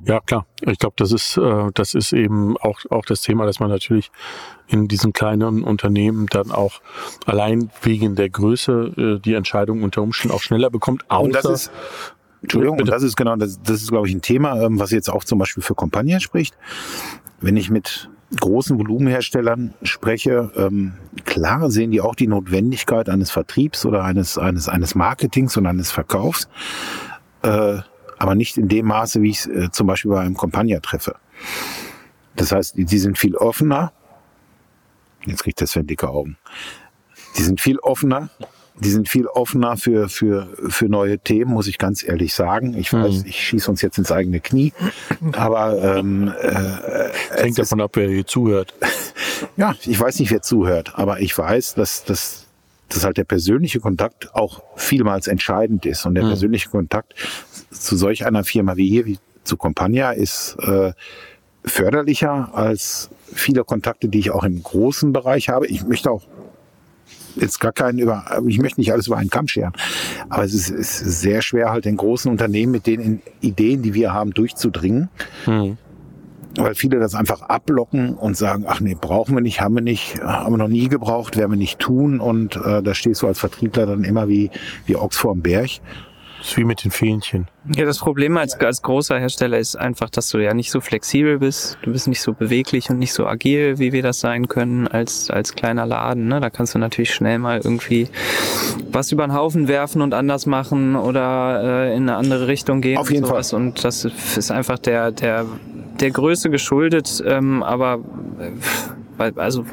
Ja, klar. Ich glaube, das ist, äh, das ist eben auch, auch das Thema, dass man natürlich in diesen kleinen Unternehmen dann auch allein wegen der Größe äh, die Entscheidung unter Umständen auch schneller bekommt. Außer, Und das ist, Entschuldigung, und das ist genau, das, das ist, glaube ich, ein Thema, ähm, was jetzt auch zum Beispiel für Compagnia spricht. Wenn ich mit großen Volumenherstellern spreche, ähm, klar sehen die auch die Notwendigkeit eines Vertriebs oder eines, eines, eines Marketings und eines Verkaufs, äh, aber nicht in dem Maße, wie ich es äh, zum Beispiel bei einem Compagnia treffe. Das heißt, die, die sind viel offener. Jetzt kriegt das Sven dicke Augen. Die sind viel offener. Die sind viel offener für, für, für neue Themen, muss ich ganz ehrlich sagen. Ich weiß, ich schieße uns jetzt ins eigene Knie. Aber ähm, äh, hängt davon ab, wer hier zuhört. ja, ich weiß nicht, wer zuhört, aber ich weiß, dass, dass, dass halt der persönliche Kontakt auch vielmals entscheidend ist. Und der persönliche Kontakt zu solch einer Firma wie hier, wie zu Compagnia, ist äh, förderlicher als viele Kontakte, die ich auch im großen Bereich habe. Ich möchte auch jetzt gar keinen über, ich möchte nicht alles über einen Kamm scheren, aber es ist, es ist sehr schwer, halt den großen Unternehmen mit den Ideen, die wir haben, durchzudringen weil viele das einfach ablocken und sagen, ach nee, brauchen wir nicht, haben wir nicht, haben wir noch nie gebraucht, werden wir nicht tun und äh, da stehst du als Vertriebler dann immer wie, wie Ochs vorm Berg. Das ist wie mit den Fähnchen. Ja, das Problem als, als großer Hersteller ist einfach, dass du ja nicht so flexibel bist. Du bist nicht so beweglich und nicht so agil, wie wir das sein können als, als kleiner Laden. Ne? Da kannst du natürlich schnell mal irgendwie was über den Haufen werfen und anders machen oder äh, in eine andere Richtung gehen. Auf jeden und sowas. Und das ist einfach der, der, der Größe geschuldet. Ähm, aber äh, also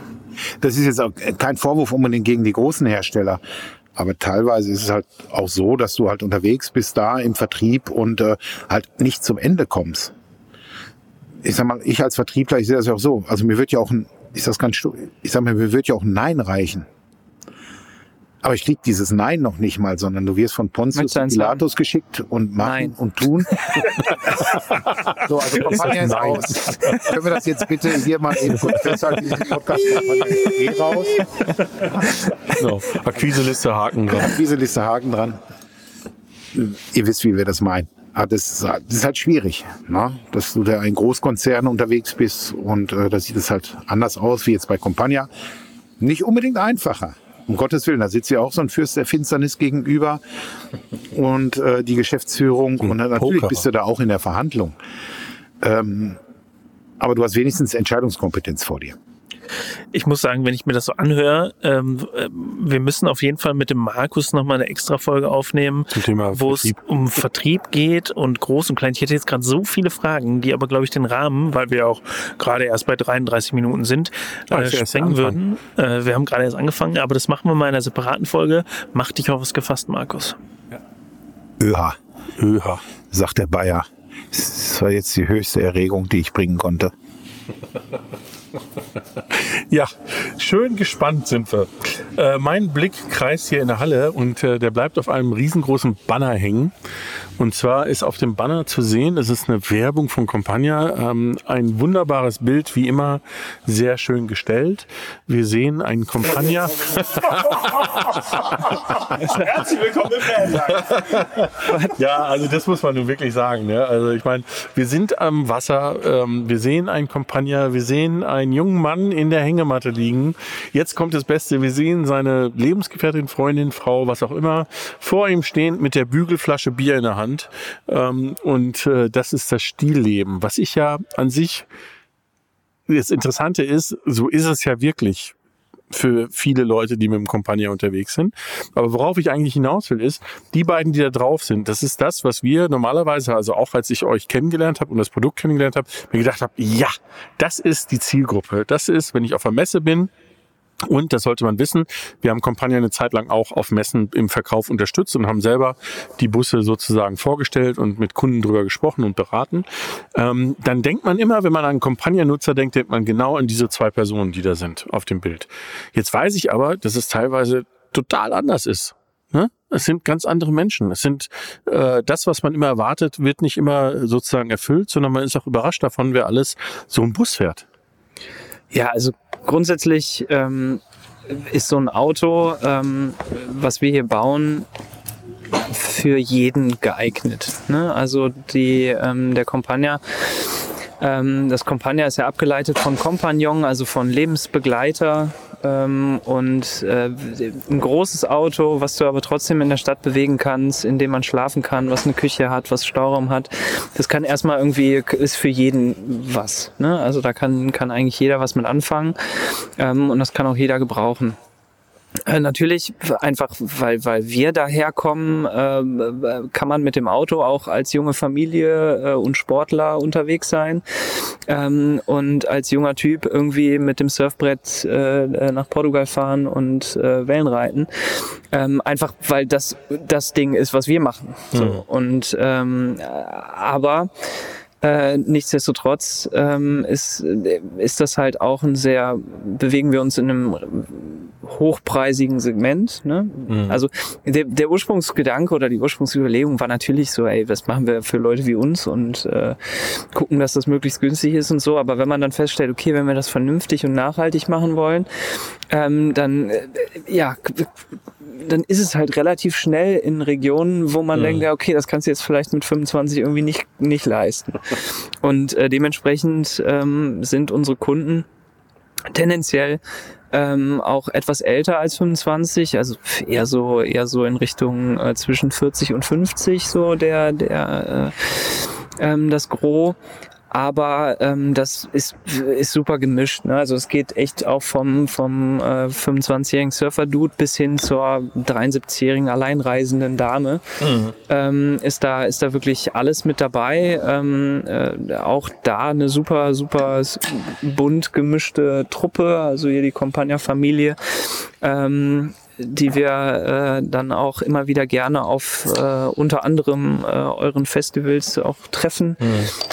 Das ist jetzt auch kein Vorwurf unbedingt gegen die großen Hersteller. Aber teilweise ist es halt auch so, dass du halt unterwegs bist da im Vertrieb und äh, halt nicht zum Ende kommst. Ich sag mal, ich als Vertriebler, ich sehe das ja auch so. Also mir wird ja auch ein, ich sag's ganz ich sag mal, mir wird ja auch ein Nein reichen. Aber ich krieg dieses Nein noch nicht mal, sondern du wirst von Pontius? Pilatus geschickt und machen Nein. und tun. so, also Kampagne ist aus. Können wir das jetzt bitte hier mal eben kurz festhalten? Diesen Podcast eh raus. So, Akquiseliste Haken dran. Diese Liste Haken dran. Ihr wisst, wie wir das meinen. Aber das, ist, das ist halt schwierig, ne? dass du da ein Großkonzern unterwegs bist und äh, da sieht es halt anders aus wie jetzt bei Compagnia. Nicht unbedingt einfacher. Um Gottes Willen, da sitzt ja auch so ein Fürst der Finsternis gegenüber und äh, die Geschäftsführung und dann natürlich Poker. bist du da auch in der Verhandlung. Ähm, aber du hast wenigstens Entscheidungskompetenz vor dir. Ich muss sagen, wenn ich mir das so anhöre, ähm, äh, wir müssen auf jeden Fall mit dem Markus nochmal eine extra Folge aufnehmen, wo es um Vertrieb geht und groß und klein. Ich hätte jetzt gerade so viele Fragen, die aber, glaube ich, den Rahmen, weil wir auch gerade erst bei 33 Minuten sind, Ja, äh, sprengen würden. Äh, wir haben gerade erst angefangen, aber das machen wir mal in einer separaten Folge. Mach dich auf was gefasst, Markus. Öha, Öha. sagt der Bayer. Das war jetzt die höchste Erregung, die ich bringen konnte. Ja, schön gespannt sind wir. Äh, mein Blick kreist hier in der Halle und äh, der bleibt auf einem riesengroßen Banner hängen. Und zwar ist auf dem Banner zu sehen, es ist eine Werbung von Compagnia, ähm, ein wunderbares Bild, wie immer sehr schön gestellt. Wir sehen einen Compagnia. Herzlich willkommen im Ja, also das muss man nun wirklich sagen. Ne? Also ich meine, wir sind am Wasser, ähm, wir sehen einen Compagnia, wir sehen ein einen jungen Mann in der Hängematte liegen. Jetzt kommt das Beste. Wir sehen seine Lebensgefährtin, Freundin, Frau, was auch immer, vor ihm stehend mit der Bügelflasche Bier in der Hand. Ähm, und äh, das ist das Stilleben, was ich ja an sich das Interessante ist, so ist es ja wirklich für viele Leute, die mit dem Compagnia unterwegs sind. Aber worauf ich eigentlich hinaus will, ist, die beiden, die da drauf sind, das ist das, was wir normalerweise, also auch als ich euch kennengelernt habe und das Produkt kennengelernt habe, mir gedacht habe, ja, das ist die Zielgruppe. Das ist, wenn ich auf der Messe bin, und das sollte man wissen, wir haben Compagnia eine Zeit lang auch auf Messen im Verkauf unterstützt und haben selber die Busse sozusagen vorgestellt und mit Kunden drüber gesprochen und beraten. Ähm, dann denkt man immer, wenn man an Compagnia-Nutzer denkt, denkt man genau an diese zwei Personen, die da sind auf dem Bild. Jetzt weiß ich aber, dass es teilweise total anders ist. Ne? Es sind ganz andere Menschen. Es sind äh, das, was man immer erwartet, wird nicht immer sozusagen erfüllt, sondern man ist auch überrascht davon, wer alles so ein Bus fährt. Ja, also grundsätzlich ähm, ist so ein Auto, ähm, was wir hier bauen, für jeden geeignet. Ne? Also die, ähm, der Compagna, ähm, das Compagna ist ja abgeleitet von Compagnon, also von Lebensbegleiter ähm, und äh, ein großes Auto, was du aber trotzdem in der Stadt bewegen kannst, in dem man schlafen kann, was eine Küche hat, was Stauraum hat. Das kann erstmal irgendwie, ist für jeden was. Ne? Also da kann, kann eigentlich jeder was mit anfangen ähm, und das kann auch jeder gebrauchen. Äh, natürlich einfach, weil, weil wir daherkommen, äh, kann man mit dem Auto auch als junge Familie äh, und Sportler unterwegs sein ähm, und als junger Typ irgendwie mit dem Surfbrett äh, nach Portugal fahren und äh, Wellen reiten. Ähm, einfach weil das das Ding ist, was wir machen. So. Mhm. Und ähm, aber äh, nichtsdestotrotz ähm, ist, ist das halt auch ein sehr, bewegen wir uns in einem hochpreisigen Segment. Ne? Mhm. Also der, der Ursprungsgedanke oder die Ursprungsüberlegung war natürlich so, ey, was machen wir für Leute wie uns und äh, gucken, dass das möglichst günstig ist und so. Aber wenn man dann feststellt, okay, wenn wir das vernünftig und nachhaltig machen wollen, ähm, dann äh, ja dann ist es halt relativ schnell in Regionen, wo man mhm. denkt, ja, okay, das kannst du jetzt vielleicht mit 25 irgendwie nicht, nicht leisten. Und äh, dementsprechend ähm, sind unsere Kunden tendenziell ähm, auch etwas älter als 25, also eher so eher so in Richtung äh, zwischen 40 und 50 so der der äh, ähm, das Gros aber ähm, das ist, ist super gemischt. Ne? Also es geht echt auch vom, vom äh, 25-jährigen Surfer-Dude bis hin zur 73-jährigen alleinreisenden Dame. Mhm. Ähm, ist, da, ist da wirklich alles mit dabei. Ähm, äh, auch da eine super, super bunt gemischte Truppe, also hier die Compagna-Familie. Ähm, die wir äh, dann auch immer wieder gerne auf äh, unter anderem äh, euren Festivals auch treffen. Mhm.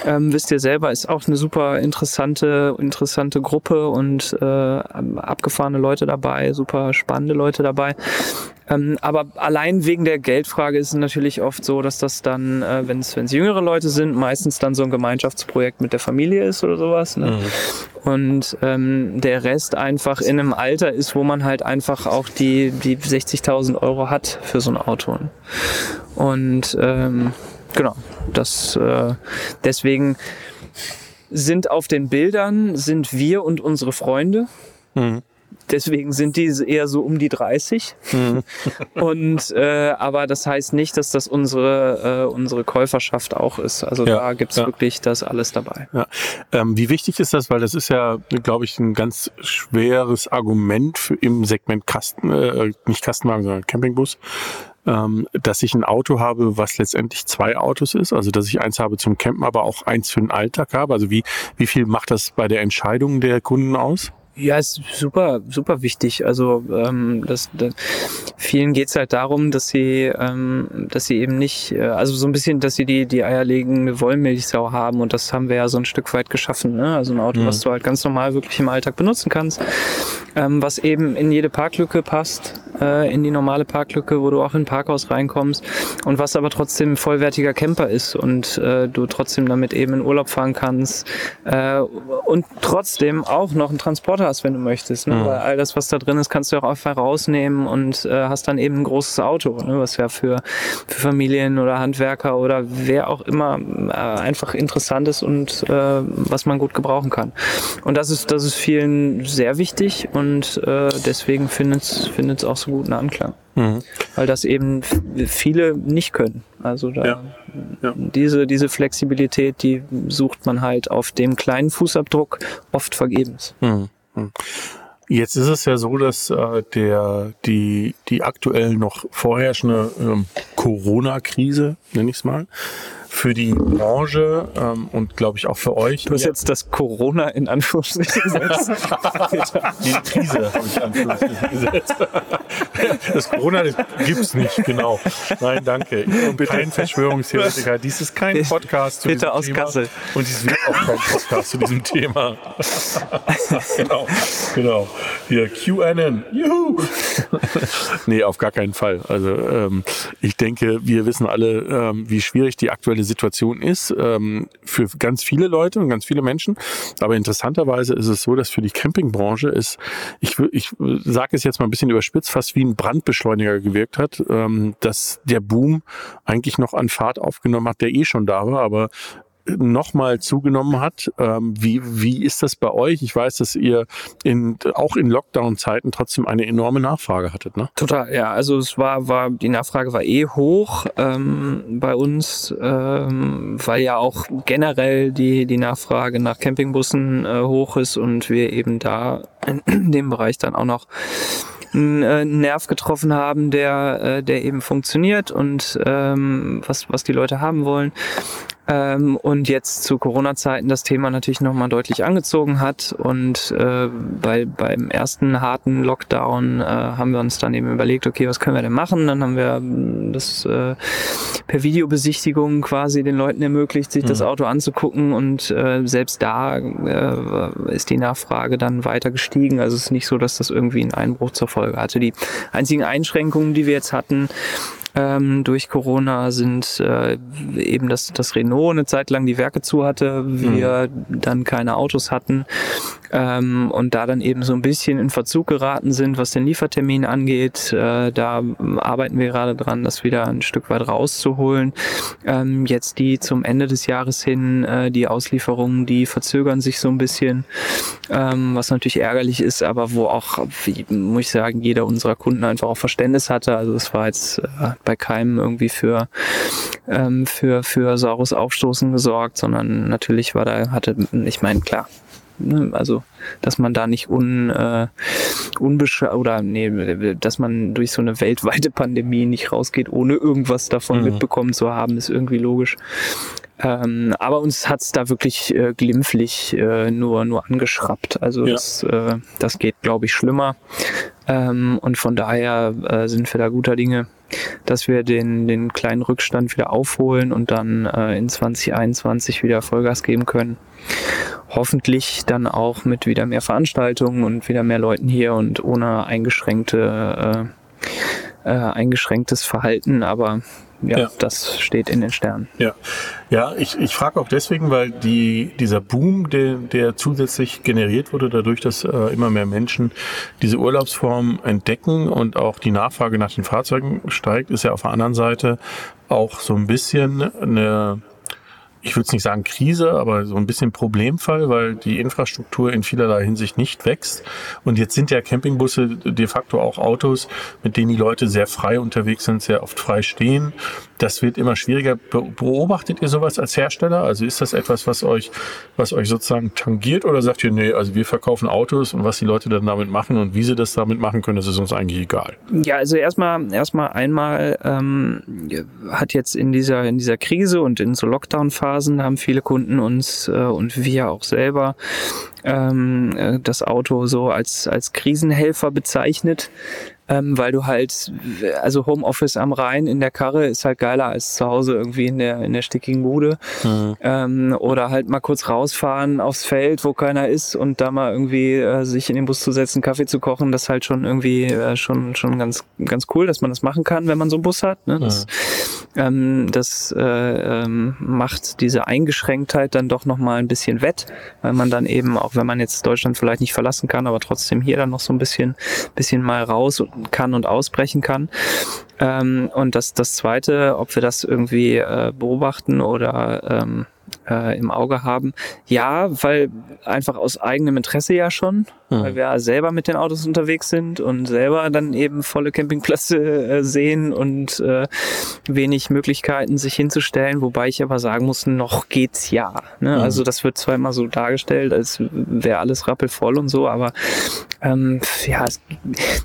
Ähm, wisst ihr selber, ist auch eine super interessante, interessante Gruppe und äh, abgefahrene Leute dabei, super spannende Leute dabei. Ähm, aber allein wegen der Geldfrage ist es natürlich oft so, dass das dann, äh, wenn es jüngere Leute sind, meistens dann so ein Gemeinschaftsprojekt mit der Familie ist oder sowas. Ne? Mhm. Und ähm, der Rest einfach in einem Alter ist, wo man halt einfach auch die, die 60.000 Euro hat für so ein Auto. Und ähm, genau, das äh, deswegen sind auf den Bildern sind wir und unsere Freunde. Mhm. Deswegen sind die eher so um die 30. Mhm. Und äh, aber das heißt nicht, dass das unsere, äh, unsere Käuferschaft auch ist. Also ja, da gibt's ja. wirklich das alles dabei. Ja. Ähm, wie wichtig ist das? Weil das ist ja, glaube ich, ein ganz schweres Argument für im Segment Kasten, äh, nicht Kastenwagen, sondern Campingbus ähm, dass ich ein Auto habe, was letztendlich zwei Autos ist, also dass ich eins habe zum Campen, aber auch eins für den Alltag habe. Also wie, wie viel macht das bei der Entscheidung der Kunden aus? Ja, ist super, super wichtig. Also ähm, das, das, vielen geht's halt darum, dass sie, ähm, dass sie eben nicht, äh, also so ein bisschen, dass sie die, die eierlegende Wollmilchsau haben und das haben wir ja so ein Stück weit geschaffen. Ne? Also ein Auto, mhm. was du halt ganz normal wirklich im Alltag benutzen kannst, ähm, was eben in jede Parklücke passt, äh, in die normale Parklücke, wo du auch in ein Parkhaus reinkommst und was aber trotzdem vollwertiger Camper ist und äh, du trotzdem damit eben in Urlaub fahren kannst äh, und trotzdem auch noch einen Transporter hast, wenn du möchtest. Ne? Mhm. Weil all das, was da drin ist, kannst du auch einfach rausnehmen und äh, hast dann eben ein großes Auto, ne? was ja für, für Familien oder Handwerker oder wer auch immer äh, einfach interessant ist und äh, was man gut gebrauchen kann. Und das ist, das ist vielen sehr wichtig und äh, deswegen findet es auch so guten Anklang. Mhm. Weil das eben viele nicht können. Also da, Ja. Ja. Diese, diese Flexibilität, die sucht man halt auf dem kleinen Fußabdruck oft vergebens. Hm, hm. Jetzt ist es ja so, dass äh, der die die aktuell noch vorherrschende ähm, Corona-Krise, nenne ich es mal, für die Branche ähm, und glaube ich auch für euch. Du hast jetzt das Corona in Anführungsstrichen gesetzt. die Krise habe ich Anführungsstrichen gesetzt. Das Corona das gibt's nicht, genau. Nein, danke. Ich bin kein Verschwörungstheoretiker. Dies ist kein Podcast zu Bitte diesem aus Thema. Kassel. Und dies wird auch kein Podcast zu diesem Thema. genau, genau. Hier, QAnon. Juhu! nee, auf gar keinen Fall. Also ähm, ich denke, wir wissen alle, ähm, wie schwierig die aktuelle Situation ist ähm, für ganz viele Leute und ganz viele Menschen. Aber interessanterweise ist es so, dass für die Campingbranche ist, ich, ich sage es jetzt mal ein bisschen überspitzt, fast wie ein Brandbeschleuniger gewirkt hat, ähm, dass der Boom eigentlich noch an Fahrt aufgenommen hat, der eh schon da war, aber nochmal zugenommen hat. Ähm, wie, wie ist das bei euch? Ich weiß, dass ihr in, auch in Lockdown-Zeiten trotzdem eine enorme Nachfrage hattet, ne? Total, ja. Also es war, war, die Nachfrage war eh hoch ähm, bei uns, ähm, weil ja auch generell die, die Nachfrage nach Campingbussen äh, hoch ist und wir eben da in dem Bereich dann auch noch einen äh, Nerv getroffen haben, der, äh, der eben funktioniert und ähm, was, was die Leute haben wollen. Ähm, und jetzt zu Corona-Zeiten das Thema natürlich nochmal deutlich angezogen hat. Und äh, bei, beim ersten harten Lockdown äh, haben wir uns dann eben überlegt, okay, was können wir denn machen? Dann haben wir ähm, das äh, per Videobesichtigung quasi den Leuten ermöglicht, sich das Auto anzugucken. Und äh, selbst da äh, ist die Nachfrage dann weiter gestiegen. Also es ist nicht so, dass das irgendwie einen Einbruch zur Folge hatte. Die einzigen Einschränkungen, die wir jetzt hatten, ähm, durch Corona sind äh, eben, dass das Renault eine Zeit lang die Werke zu hatte, wir dann keine Autos hatten ähm, und da dann eben so ein bisschen in Verzug geraten sind, was den Liefertermin angeht. Äh, da arbeiten wir gerade dran, das wieder ein Stück weit rauszuholen. Ähm, jetzt die zum Ende des Jahres hin, äh, die Auslieferungen, die verzögern sich so ein bisschen, ähm, was natürlich ärgerlich ist, aber wo auch, wie, muss ich sagen, jeder unserer Kunden einfach auch Verständnis hatte. Also es war jetzt äh, bei keinem irgendwie für, ähm, für, für saures Aufstoßen gesorgt, sondern natürlich war da, hatte, ich meine, klar, ne, also dass man da nicht un, äh, unbesch oder nee, dass man durch so eine weltweite Pandemie nicht rausgeht, ohne irgendwas davon Mhm. mitbekommen zu haben, ist irgendwie logisch. Ähm, aber uns hat's da wirklich äh, glimpflich äh, nur, nur angeschraubt. Also Ja. das, äh, das geht, glaube ich, schlimmer. Ähm, und von daher äh, sind wir da guter Dinge, dass wir den, den kleinen Rückstand wieder aufholen und dann äh, in 2021 wieder Vollgas geben können. Hoffentlich dann auch mit wieder mehr Veranstaltungen und wieder mehr Leuten hier und ohne eingeschränkte, äh, äh, eingeschränktes Verhalten, aber ja, Ja. das steht in den Sternen. Ja, ja ich, ich frage auch deswegen, weil die, dieser Boom, der, der zusätzlich generiert wurde, dadurch, dass äh, immer mehr Menschen diese Urlaubsform entdecken und auch die Nachfrage nach den Fahrzeugen steigt, ist ja auf der anderen Seite auch so ein bisschen eine ich würde es nicht sagen Krise, aber so ein bisschen Problemfall, weil die Infrastruktur in vielerlei Hinsicht nicht wächst. Und jetzt sind ja Campingbusse de facto auch Autos, mit denen die Leute sehr frei unterwegs sind, sehr oft frei stehen. Das wird immer schwieriger. Be beobachtet ihr sowas als Hersteller? Also ist das etwas, was euch, was euch sozusagen tangiert oder sagt ihr, nee, also wir verkaufen Autos und was die Leute dann damit machen und wie sie das damit machen können, das ist uns eigentlich egal. Ja, also erstmal erstmal einmal ähm, hat jetzt in dieser in dieser Krise und in so Lockdown-Phasen haben viele Kunden uns äh, und wir auch selber ähm, äh, das Auto so als als Krisenhelfer bezeichnet. Ähm, weil du halt, also Homeoffice am Rhein in der Karre ist halt geiler als zu Hause irgendwie in der, in der stickigen Bude. Mhm. Ähm, oder halt mal kurz rausfahren aufs Feld, wo keiner ist und da mal irgendwie äh, sich in den Bus zu setzen, Kaffee zu kochen, das ist halt schon irgendwie äh, schon, schon ganz, ganz cool, dass man das machen kann, wenn man so einen Bus hat. Ne? Das, ähm, das äh, ähm, macht diese Eingeschränktheit dann doch nochmal ein bisschen wett, weil man dann eben, auch wenn man jetzt Deutschland vielleicht nicht verlassen kann, aber trotzdem hier dann noch so ein bisschen, bisschen mal raus kann und ausbrechen kann. Ähm, und das, das Zweite, ob wir das irgendwie äh, beobachten oder ähm, äh, im Auge haben. Ja, weil einfach aus eigenem Interesse ja schon, Mhm. weil wir selber mit den Autos unterwegs sind und selber dann eben volle Campingplätze äh, sehen und äh, wenig Möglichkeiten, sich hinzustellen. Wobei ich aber sagen muss, noch geht's ja. Ne? Also das wird zwar immer so dargestellt, als wäre alles rappelvoll und so, aber ähm, ja, es,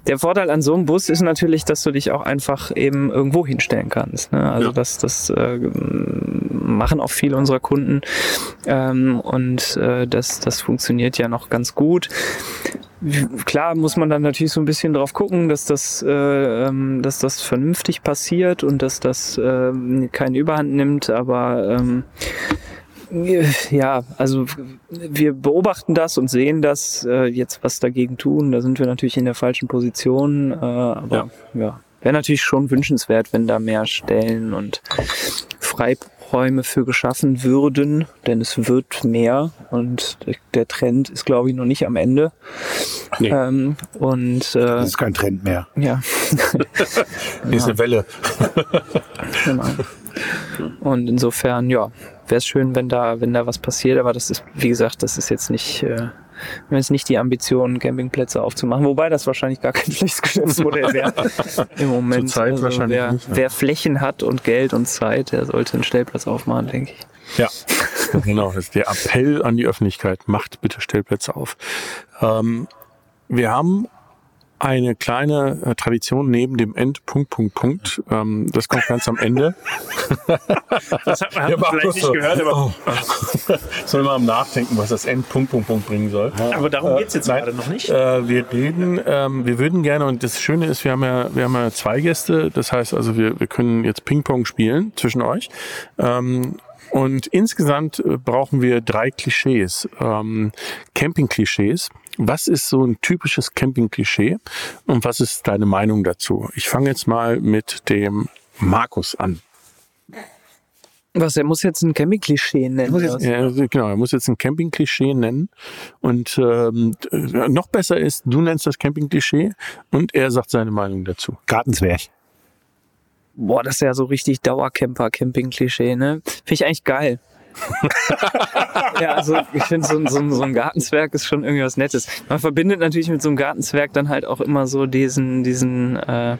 der Vorteil an so einem Bus ist natürlich, dass du dich auch einfach eben irgendwo hinstellen kannst. Ne? Also Ja. das, das äh, machen auch viele unserer Kunden ähm, und äh, das, das funktioniert ja noch ganz gut. Klar muss man dann natürlich so ein bisschen drauf gucken, dass das, äh, ähm, dass das vernünftig passiert und dass das ähm, keine Überhand nimmt, aber ähm, ja, also wir beobachten das und sehen das, äh, jetzt was dagegen tun. Da sind wir natürlich in der falschen Position, äh, aber ja, wäre natürlich schon wünschenswert, wenn da mehr Stellen und Freiräume für geschaffen würden, denn es wird mehr und der- Trend ist, glaube ich, noch nicht am Ende. Nee. Ähm, und äh, Das ist kein Trend mehr. ja, Nächste Welle. Genau. Und insofern, ja, wäre es schön, wenn da, wenn da was passiert, aber das ist, wie gesagt, das ist jetzt nicht, äh, wenn es nicht die Ambition, Campingplätze aufzumachen, wobei das wahrscheinlich gar kein schlechtes Geschäftsmodell wäre im Moment. Zurzeit also wahrscheinlich wer, nicht, ja. wer Flächen hat und Geld und Zeit, der sollte einen Stellplatz aufmachen, denke ich. Ja, genau. Das ist der Appell an die Öffentlichkeit. Macht bitte Stellplätze auf. Ähm, wir haben eine kleine äh, Tradition neben dem End Punkt Punkt Punkt. Ähm, das kommt ganz am Ende. Das hat man, hat man vielleicht nicht gehört, aber, Soll man am Nachdenken, was das End Punkt Punkt Punkt bringen soll. aber darum geht's jetzt nein. gerade noch nicht. Äh, wir reden, ähm, wir würden gerne, und das Schöne ist, wir haben ja, wir haben ja zwei Gäste, das heißt also, wir, wir können jetzt Ping-Pong spielen zwischen euch. Ähm, und insgesamt äh, brauchen wir drei Klischees, ähm, Camping-Klischees. Was ist so ein typisches Camping-Klischee und was ist deine Meinung dazu? Ich fange jetzt mal mit dem Markus an. Was, er muss jetzt ein Camping-Klischee nennen. was? Ja, genau, er muss jetzt ein Camping-Klischee nennen. Und ähm, äh, noch besser ist, du nennst das Camping-Klischee und er sagt seine Meinung dazu. Gartenzwerg. Boah, das ist ja so richtig Dauercamper-Camping-Klischee, ne? Finde ich eigentlich geil. ja, also ich finde, so, ein- so, so ein Gartenzwerg ist schon irgendwie was Nettes. Man verbindet natürlich mit so einem Gartenzwerg dann halt auch immer so diesen, diesen, äh,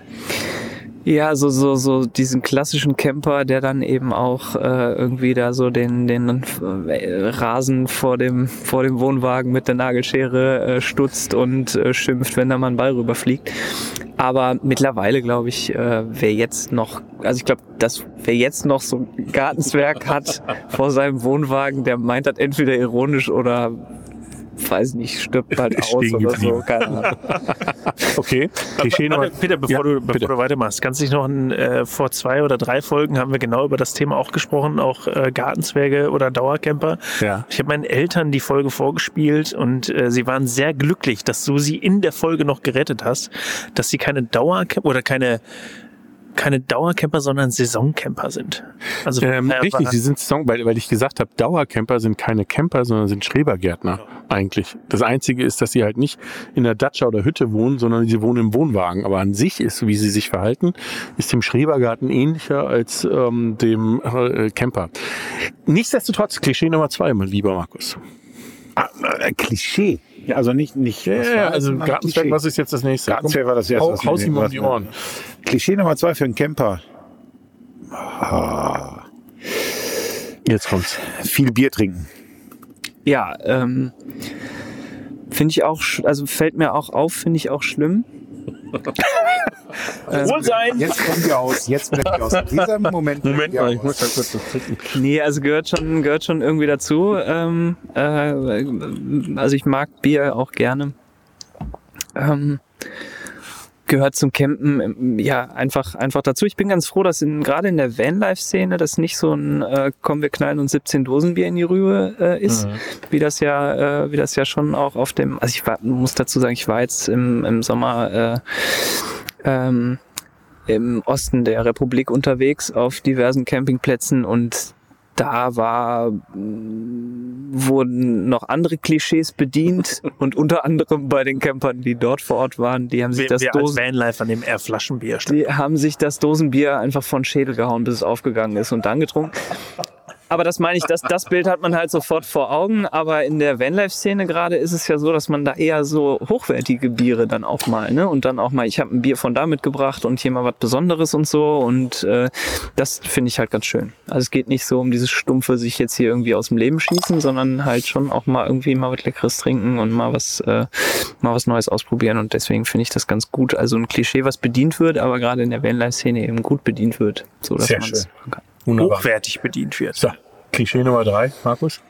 ja, so, so, so diesen klassischen Camper, der dann eben auch äh, irgendwie da so den, den äh, Rasen vor dem, vor dem Wohnwagen mit der Nagelschere äh, stutzt und äh, schimpft, wenn da mal ein Ball rüberfliegt. Aber mittlerweile glaube ich, äh, wer jetzt noch, also ich glaube, dass wer jetzt noch so ein Gartenzwerg hat vor seinem Wohnwagen, der meint das entweder ironisch oder weiß nicht, stirbt halt aus oder so, keine Ahnung. Okay, Klischee Nummer. Warte, Peter, bevor, Ja, du, bevor bitte. du weitermachst, kannst du dich noch an, äh, vor zwei oder drei Folgen haben wir genau über das Thema auch gesprochen, auch äh, Gartenzwerge oder Dauercamper. Ja. Ich habe meinen Eltern die Folge vorgespielt und äh, sie waren sehr glücklich, dass du sie in der Folge noch gerettet hast, dass sie keine Dauercamper oder keine keine Dauercamper, sondern Saisoncamper sind. Also Ähm, äh, richtig, sie sind Song, weil, weil ich gesagt habe, Dauercamper sind keine Camper, sondern sind Schrebergärtner eigentlich. Das Einzige ist, dass sie halt nicht in der Datscha oder Hütte wohnen, sondern sie wohnen im Wohnwagen. Aber an sich ist, wie sie sich verhalten, ist dem Schrebergarten ähnlicher als ähm, dem äh, Camper. Nichtsdestotrotz, Klischee Nummer zwei, mein lieber Markus. Ah, äh, Klischee. Ja, also nicht, nicht. was war das? also Gartenzwerg, was ist jetzt das nächste? Gartenzwerg war das erste. Hau, haus ihm um die Ohren. Klischee Nummer zwei für einen Camper. Ah, Jetzt kommt's. viel Bier trinken. Ja, ähm, finde ich auch, also fällt mir auch auf, finde ich auch schlimm. Wohlsein! Jetzt kommen wir aus. Jetzt wir aus. Dieser Moment. Moment mal, ich muss da kurz was trinken. Nee, also gehört schon, gehört schon irgendwie dazu. Ähm, äh, also ich mag Bier auch gerne. Ähm, gehört zum Campen ähm, ja einfach einfach dazu. Ich bin ganz froh, dass in, gerade in der Vanlife-Szene das nicht so ein äh, kommen wir knallen uns 17 Dosenbier in die Rübe äh, ist, Mhm. wie das ja äh, wie das ja schon auch auf dem. Also ich war, muss dazu sagen, ich war jetzt im, im Sommer äh, ähm, im Osten der Republik unterwegs auf diversen Campingplätzen und da war mh, wurden noch andere Klischees bedient und unter anderem bei den Campern, die dort vor Ort waren, die haben sich Wir, das wir Dosen Vanlifer nehmen eher Flaschenbier. statt- die haben sich das Dosenbier einfach von Schädel gehauen, bis es aufgegangen ist und dann getrunken. Aber das meine ich, das, das Bild hat man halt sofort vor Augen. Aber in der Vanlife-Szene gerade ist es ja so, dass man da eher so hochwertige Biere dann auch mal, ne? Und dann auch mal, ich habe ein Bier von da mitgebracht und hier mal was Besonderes und so. Und äh, das finde ich halt ganz schön. Also es geht nicht so um dieses stumpfe sich jetzt hier irgendwie aus dem Leben schießen, sondern halt schon auch mal irgendwie mal was Leckeres trinken und mal was, äh, mal was Neues ausprobieren. Und deswegen finde ich das ganz gut. Also ein Klischee, was bedient wird, aber gerade in der Vanlife-Szene eben gut bedient wird, so dass man es kann. Wunderbar. hochwertig bedient wird. So, Klischee Nummer drei, Markus.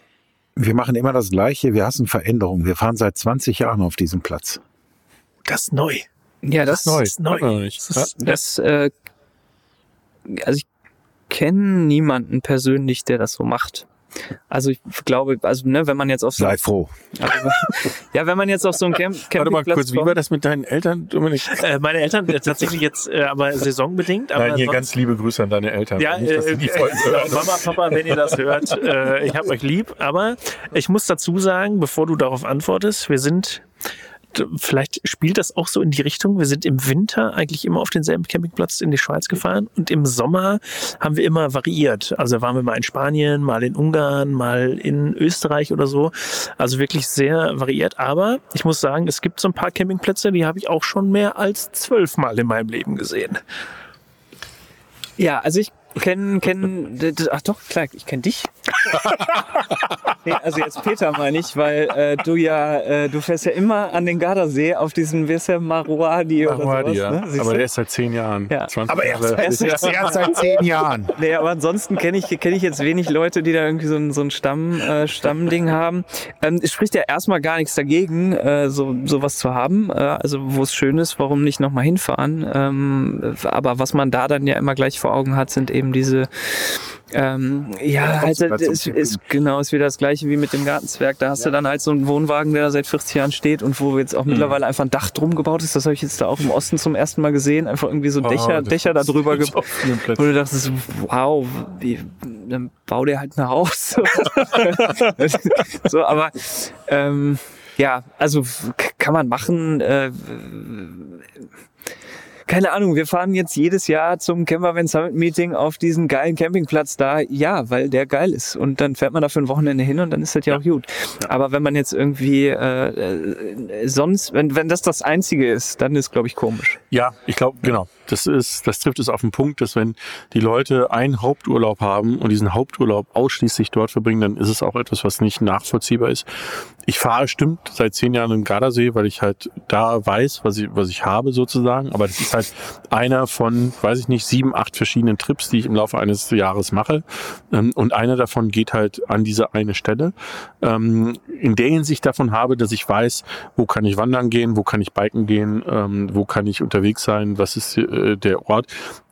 Wir machen immer das Gleiche. Wir hassen Veränderungen. Wir fahren seit 20 Jahren auf diesem Platz. Das ist neu. Ja, das, Neu. ist neu. Nicht. Das ist- das, äh, also ich kenne niemanden persönlich, der das so macht. Also ich glaube, also ne, wenn man jetzt auf so, Sei froh. also, ja, wenn man jetzt auf so ein Camp Warte mal Campingplatz kurz, wie kommt- war das mit deinen Eltern, Dominik? Äh, meine Eltern äh, tatsächlich jetzt äh, aber saisonbedingt. Aber Nein, hier sonst- ganz liebe Grüße an deine Eltern. Ja, Nicht, dass äh, äh. Mama, Papa, wenn ihr das hört, äh, ich hab euch lieb. Aber ich muss dazu sagen, bevor du darauf antwortest, wir sind, vielleicht spielt das auch so in die Richtung, wir sind im Winter eigentlich immer auf denselben Campingplatz in die Schweiz gefahren und im Sommer haben wir immer variiert. Also waren wir mal in Spanien, mal in Ungarn, mal in Österreich oder so. Also wirklich sehr variiert. Aber ich muss sagen, es gibt so ein paar Campingplätze, die habe ich auch schon mehr als zwölfmal in meinem Leben gesehen. Ja, also ich kenne, kenn, d- d- ach doch, klar, ich kenne dich. nee, also jetzt Peter meine ich, weil äh, du ja, äh, du fährst ja immer an den Gardasee auf diesen, wie ist der, Maruadi oder Maruadi, sowas, ja. ne? Siehst Aber du? der ist seit zehn Jahren. Ja. 20 Aber Jahre. erst, erst, erst seit zehn Jahren. Nee, aber ansonsten kenne ich, kenn ich jetzt wenig Leute, die da irgendwie so ein, so ein Stamm, äh, Stammding haben. Ähm, es spricht ja erstmal gar nichts dagegen, äh, so sowas zu haben. Äh, also wo es schön ist, warum nicht nochmal hinfahren? Ähm, aber was man da dann ja immer gleich vor Augen hat, sind eben diese ähm, ja, also zum ist, ist genau ist wieder das gleiche wie mit dem Gartenzwerg. Da hast du dann halt so einen Wohnwagen, der da seit 40 Jahren steht und wo jetzt Mhm. auch mittlerweile einfach ein Dach drum gebaut ist. Das habe ich jetzt da auch im Osten zum ersten Mal gesehen. Einfach irgendwie so Oh, Dächer, da drüber gebaut. Wo du dachtest, wow, wie, dann bau dir halt ein Haus. so, aber ähm, ja, also kann man machen. Äh, keine Ahnung, wir fahren jetzt jedes Jahr zum Campervan Summit Meeting auf diesen geilen Campingplatz da. Ja, weil der geil ist. Und dann fährt man da für ein Wochenende hin und dann ist das ja, auch gut. Aber wenn man jetzt irgendwie äh, äh, sonst, wenn, wenn das das Einzige ist, dann ist, glaube ich, komisch. Ja, ich glaube, genau. Das ist, das trifft es auf den Punkt, dass wenn die Leute einen Haupturlaub haben und diesen Haupturlaub ausschließlich dort verbringen, dann ist es auch etwas, was nicht nachvollziehbar ist. Ich fahre stimmt seit zehn Jahren im Gardasee, weil ich halt da weiß, was ich, was ich habe sozusagen. Aber das ist halt einer von, weiß ich nicht, sieben, acht verschiedenen Trips, die ich im Laufe eines Jahres mache. Ähm, Und einer davon geht halt an diese eine Stelle. Ähm, In der Hinsicht davon habe, dass ich weiß, wo kann ich wandern gehen, wo kann ich biken gehen, ähm, wo kann ich unterwegs sein, was ist äh, der Ort.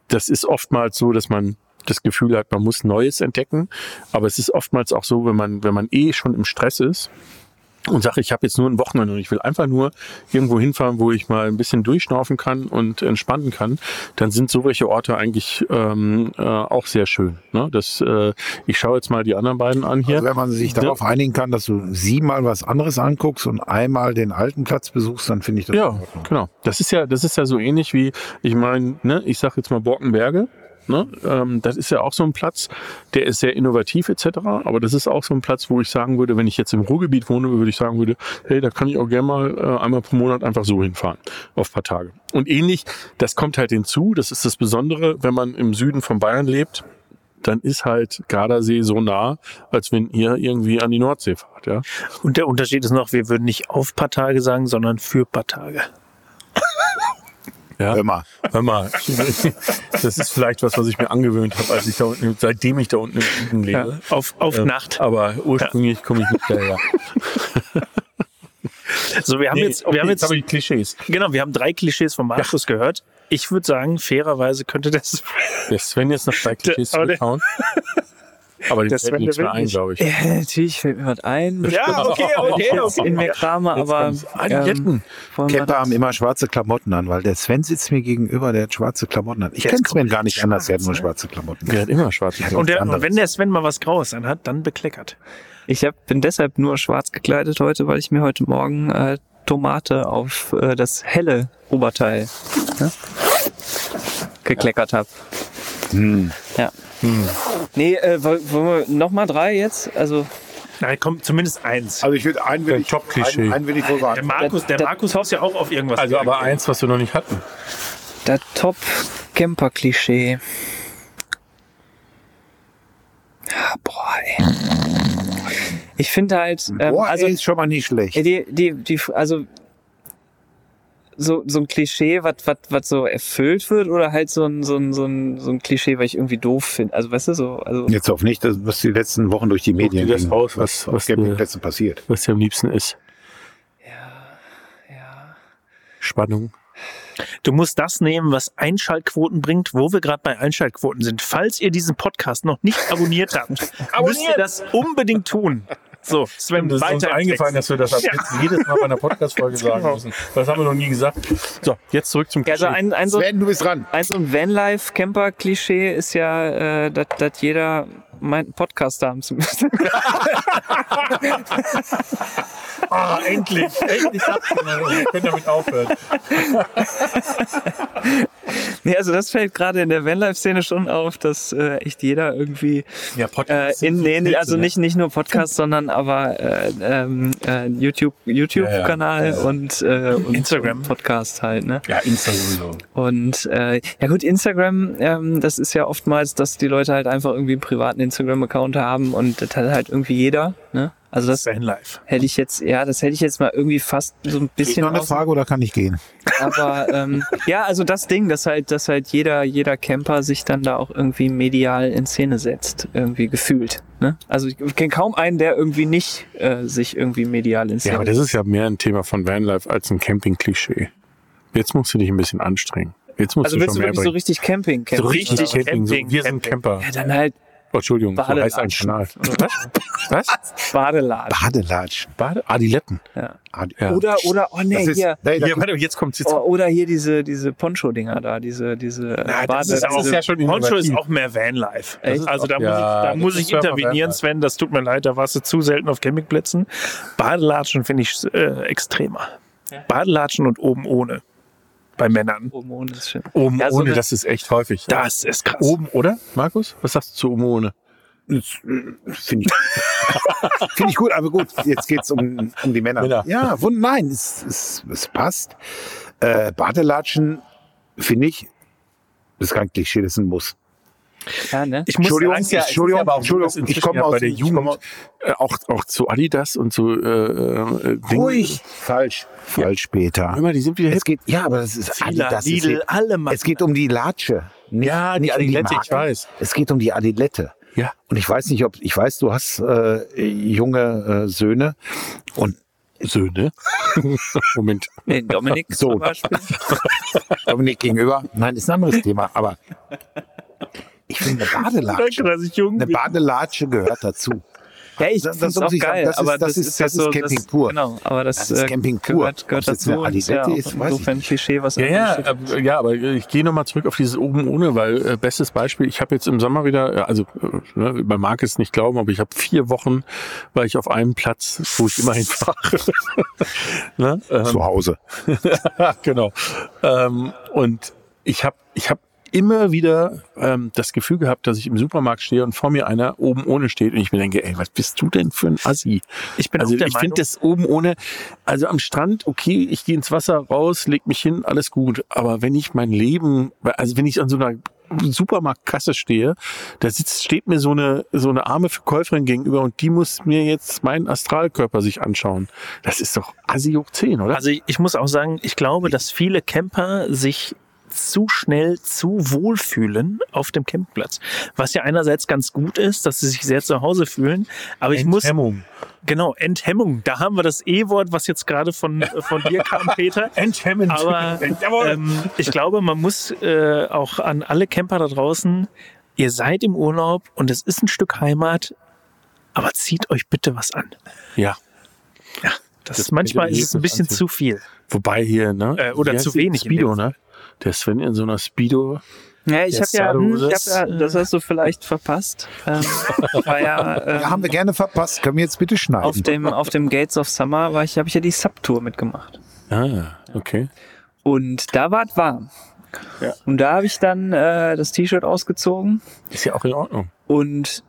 Das ist oftmals so, dass man das Gefühl hat, man muss Neues entdecken. Aber es ist oftmals auch so, wenn man, wenn man eh schon im Stress ist, und sage, ich habe jetzt nur ein Wochenende und ich will einfach nur irgendwo hinfahren, wo ich mal ein bisschen durchschnaufen kann und entspannen kann, dann sind so welche Orte eigentlich ähm, äh, auch sehr schön. Ne? Das, äh, ich schaue jetzt mal die anderen beiden an hier. Also wenn man sich darauf einigen kann, dass du siebenmal was anderes anguckst und einmal den alten Platz besuchst, dann finde ich das Ja, genau. Das ist ja, das ist ja so ähnlich wie, ich meine, ne, ich sage jetzt mal Borkenberge. Ne? Ähm, das ist ja auch so ein Platz, der ist sehr innovativ etc. Aber das ist auch so ein Platz, wo ich sagen würde, wenn ich jetzt im Ruhrgebiet wohne, würde ich sagen würde, hey, da kann ich auch gerne mal äh, einmal pro Monat einfach so hinfahren auf paar Tage. Und ähnlich, das kommt halt hinzu. Das ist das Besondere, wenn man im Süden von Bayern lebt, dann ist halt Gardasee so nah, als wenn ihr irgendwie an die Nordsee fahrt. Ja. Und der Unterschied ist noch, wir würden nicht auf paar Tage sagen, sondern für paar Tage. Ja. Hör mal, Hör mal, das ist vielleicht was, was ich mir angewöhnt habe, als ich da unten, seitdem ich da unten im Süden lebe. Ja, auf auf Ähm, Nacht. Aber ursprünglich komme ich nicht daher. So, wir haben Nee, jetzt, okay, wir haben jetzt, aber die Klischees. genau, wir haben drei Klischees von Markus gehört. Ich würde sagen, fairerweise könnte das, Der Sven jetzt noch drei Klischees zurückhauen. Aber Der den Sven, fällt mehr will ein, glaube ich. Ja, natürlich fällt mir was ein. Ja, okay, okay, Ich jetzt in mir krame, aber wir Camper das- haben immer schwarze Klamotten an, weil der Sven sitzt mir gegenüber, der hat schwarze Klamotten an. Ich kenne Sven gar nicht anders, er hat nur schwarze Klamotten. Der hat immer schwarze Ja, Haare. und, der, und wenn der Sven mal was Graues anhat, dann bekleckert. Ich hab, bin deshalb nur schwarz gekleidet heute, weil ich mir heute Morgen äh, Tomate auf äh, das helle Oberteil ne, gekleckert habe. Ja. Nee, äh, woll- wollen wir nochmal drei jetzt? Also Nein, kommt zumindest eins. Also ich würde Ein ich, Top-Klischee. einen, einen will ich wohl Der. Markus, der der- Markus muss ja auch auf irgendwas. Also aber reagieren. eins, was wir noch nicht hatten. der Top-Camper-Klischee. Ah, boah, ey. Ich finde halt, ähm, Boah, also ey, ist schon mal nicht schlecht. Die, die, die, also so, so ein Klischee, was was was so erfüllt wird oder halt so ein, so ein, so ein, so ein Klischee, weil ich irgendwie doof finde. Also weißt du so, also Jetzt auf nicht, das, was die letzten Wochen durch die Medien ging, raus, was, was- was, Campingplätzen passiert. Was dir am liebsten ist. ja. Spannung. Du musst das nehmen, was Einschaltquoten bringt, wo wir gerade bei Einschaltquoten sind. Falls ihr diesen Podcast noch nicht abonniert habt, müsst ihr das unbedingt tun. So, Sven, Das ist uns weiter eingefallen, Text. dass wir das ab jetzt jedes Mal bei einer Podcast-Folge sagen Genau. müssen. Das haben wir noch nie gesagt. So, jetzt zurück zum Ja, also ein, ein, so, Sven, du bist dran. ein so ein Vanlife-Camper-Klischee ist ja, äh, dass dass jeder meint, Podcast haben zu müssen. Ah, endlich. Endlich. Wir können damit aufhören. nee, also das fällt gerade in der Vanlife-Szene schon auf, dass äh, echt jeder irgendwie Ja, Äh, Podcast. in, nee, nee, also ne? nicht, nicht nur Podcast, sondern aber äh, ähm, äh, YouTube, YouTube-Kanal Ja, ja. und, äh, und Instagram. und Podcast halt, ne? Ja, Insta sowieso. Und äh, ja gut, Instagram, ähm, das ist ja oftmals, dass die Leute halt einfach irgendwie einen privaten Instagram-Account haben und das hat halt irgendwie jeder, ne? Also das Vanlife. hätte ich jetzt, ja, das hätte ich jetzt mal irgendwie fast so ein Ist bisschen noch eine Frage oder kann ich gehen? aber ähm, ja, also das Ding, dass halt, dass halt jeder, jeder Camper sich dann da auch irgendwie medial in Szene setzt, irgendwie gefühlt. Ne? Also ich kenne kaum einen, der irgendwie nicht äh, sich irgendwie medial in Szene Ja, aber das ist ja mehr ein Thema von Vanlife als ein Camping-Klischee. Jetzt musst du dich ein bisschen anstrengen. Jetzt musst Also du willst schon du wirklich so richtig Camping, Camping So richtig was? Camping. So, Camping, wir sind Camping. Camper. Ja, dann halt Oh, Entschuldigung, so heißt ein Badelatschen. Kanal. Was? Was? Badelatschen. Badelatschen. Bade Adiletten. Ja. Adi- Ja. Oder, oder, oh nee, ist, hier. nee, Ja, warte, jetzt kommt's jetzt. Oh, oder hier diese, diese Poncho-Dinger da, diese, diese Bade, das ist auch, diese, ja schon Poncho ist auch mehr Vanlife. Echt? Also da muss Ja, ich, da muss ich intervenieren. Sven. Das tut mir leid, da warst du zu selten auf Campingplätzen. Badelatschen finde ich äh, extremer. Badelatschen und oben ohne. Bei Männern. oben ohne ist schön. Oben Ja, so ohne, eine- das ist echt häufig. Das ist krass. Oben, oder? Markus? Was sagst du zu oben ohne? Finde ich, find ich gut, aber gut, jetzt geht's um, um die Männer. Männer. Ja, wund, nein, es, es, es passt. Äh, Badelatschen, finde ich, das ist kein Klischee, das ist ein Muss. Ja, ne? Ich muss Entschuldigung, sagen, ist ja- ist Entschuldigung, ja aber auch so, Entschuldigung, ich komme ja aus bei der Jugend äh, auch, auch zu Adidas und zu äh, äh. Ruhig. Falsch. Falsch später. Hör mal, die sind wieder Es hip. geht, ja, aber das ist Fila, Adidas. Lidl, es, alle geht, machen es geht um die Latsche. Nicht, Ja, die nicht um Adilette, ich weiß. Es geht um die Adilette. Ja. Und ich weiß nicht, ob, ich weiß, du hast äh, junge äh, Söhne und Söhne. Moment. Nee, Dominik So. zum Beispiel. Dominik gegenüber. Nein, ist ein anderes Thema, aber ich finde eine Badelatsche. Danke, dass ich jung Eine. Badelatsche gehört dazu. Ja, ich Das- finde das auch sagen, geil, ist- aber das das, ist- ist ja das so, Camping pur. Genau, aber das, Das ist äh, Camping pur. gehört, gehört dazu und ist ja ist, weiß insofern ein Klischee, was Ja, ja, steht. äh, ja, aber ich gehe nochmal zurück auf dieses oben ohne, weil äh, bestes Beispiel, ich habe jetzt im Sommer wieder, äh, also äh, ne, man mag es nicht glauben, aber ich habe vier Wochen, war ich auf einem Platz, wo ich immerhin fahre. ne? ähm, Zu Hause. genau. Ähm, und ich habe ich hab immer wieder ähm, das Gefühl gehabt, dass ich im Supermarkt stehe und vor mir einer oben ohne steht und ich mir denke, ey, was bist du denn für ein Assi? Ich bin also ich finde das oben ohne, also am Strand, okay, ich gehe ins Wasser raus, leg mich hin, alles gut. Aber wenn ich mein Leben, also wenn ich an so einer Supermarktkasse stehe, da sitzt, steht mir so eine, so eine arme Verkäuferin gegenüber und die muss mir jetzt meinen Astralkörper sich anschauen. Das ist doch Assi hoch 10, oder? Also ich, ich muss auch sagen, ich glaube, dass viele Camper sich zu schnell zu wohlfühlen auf dem Campingplatz. Was ja einerseits ganz gut ist, dass sie sich sehr zu Hause fühlen, aber ich muss Enthemmung. genau Enthemmung. Da haben wir das E-Wort, was jetzt gerade von von dir kam, Peter. Enthemmend. Aber ähm, ich glaube, man muss äh, auch an alle Camper da draußen, ihr seid im Urlaub und es ist ein Stück Heimat, aber zieht euch bitte was an. ja. Das, Das manchmal ist es ein bisschen anziehen. zu viel. Wobei hier, ne? Äh, oder wie zu wenig Speedo, ne? Der Sven in so einer Speedo. Ja, ich habe ja, hm, ich hab ja, das hast du vielleicht verpasst. Ähm, war ja, ähm, Ja, haben wir gerne verpasst. Können wir jetzt bitte schneiden? auf dem auf dem Gates of Summer war ich, habe ich ja die Subtour mitgemacht. Ah, okay. Und da war es warm. Ja. Und da habe ich dann äh, das T-Shirt ausgezogen Ist ja auch in Ordnung. und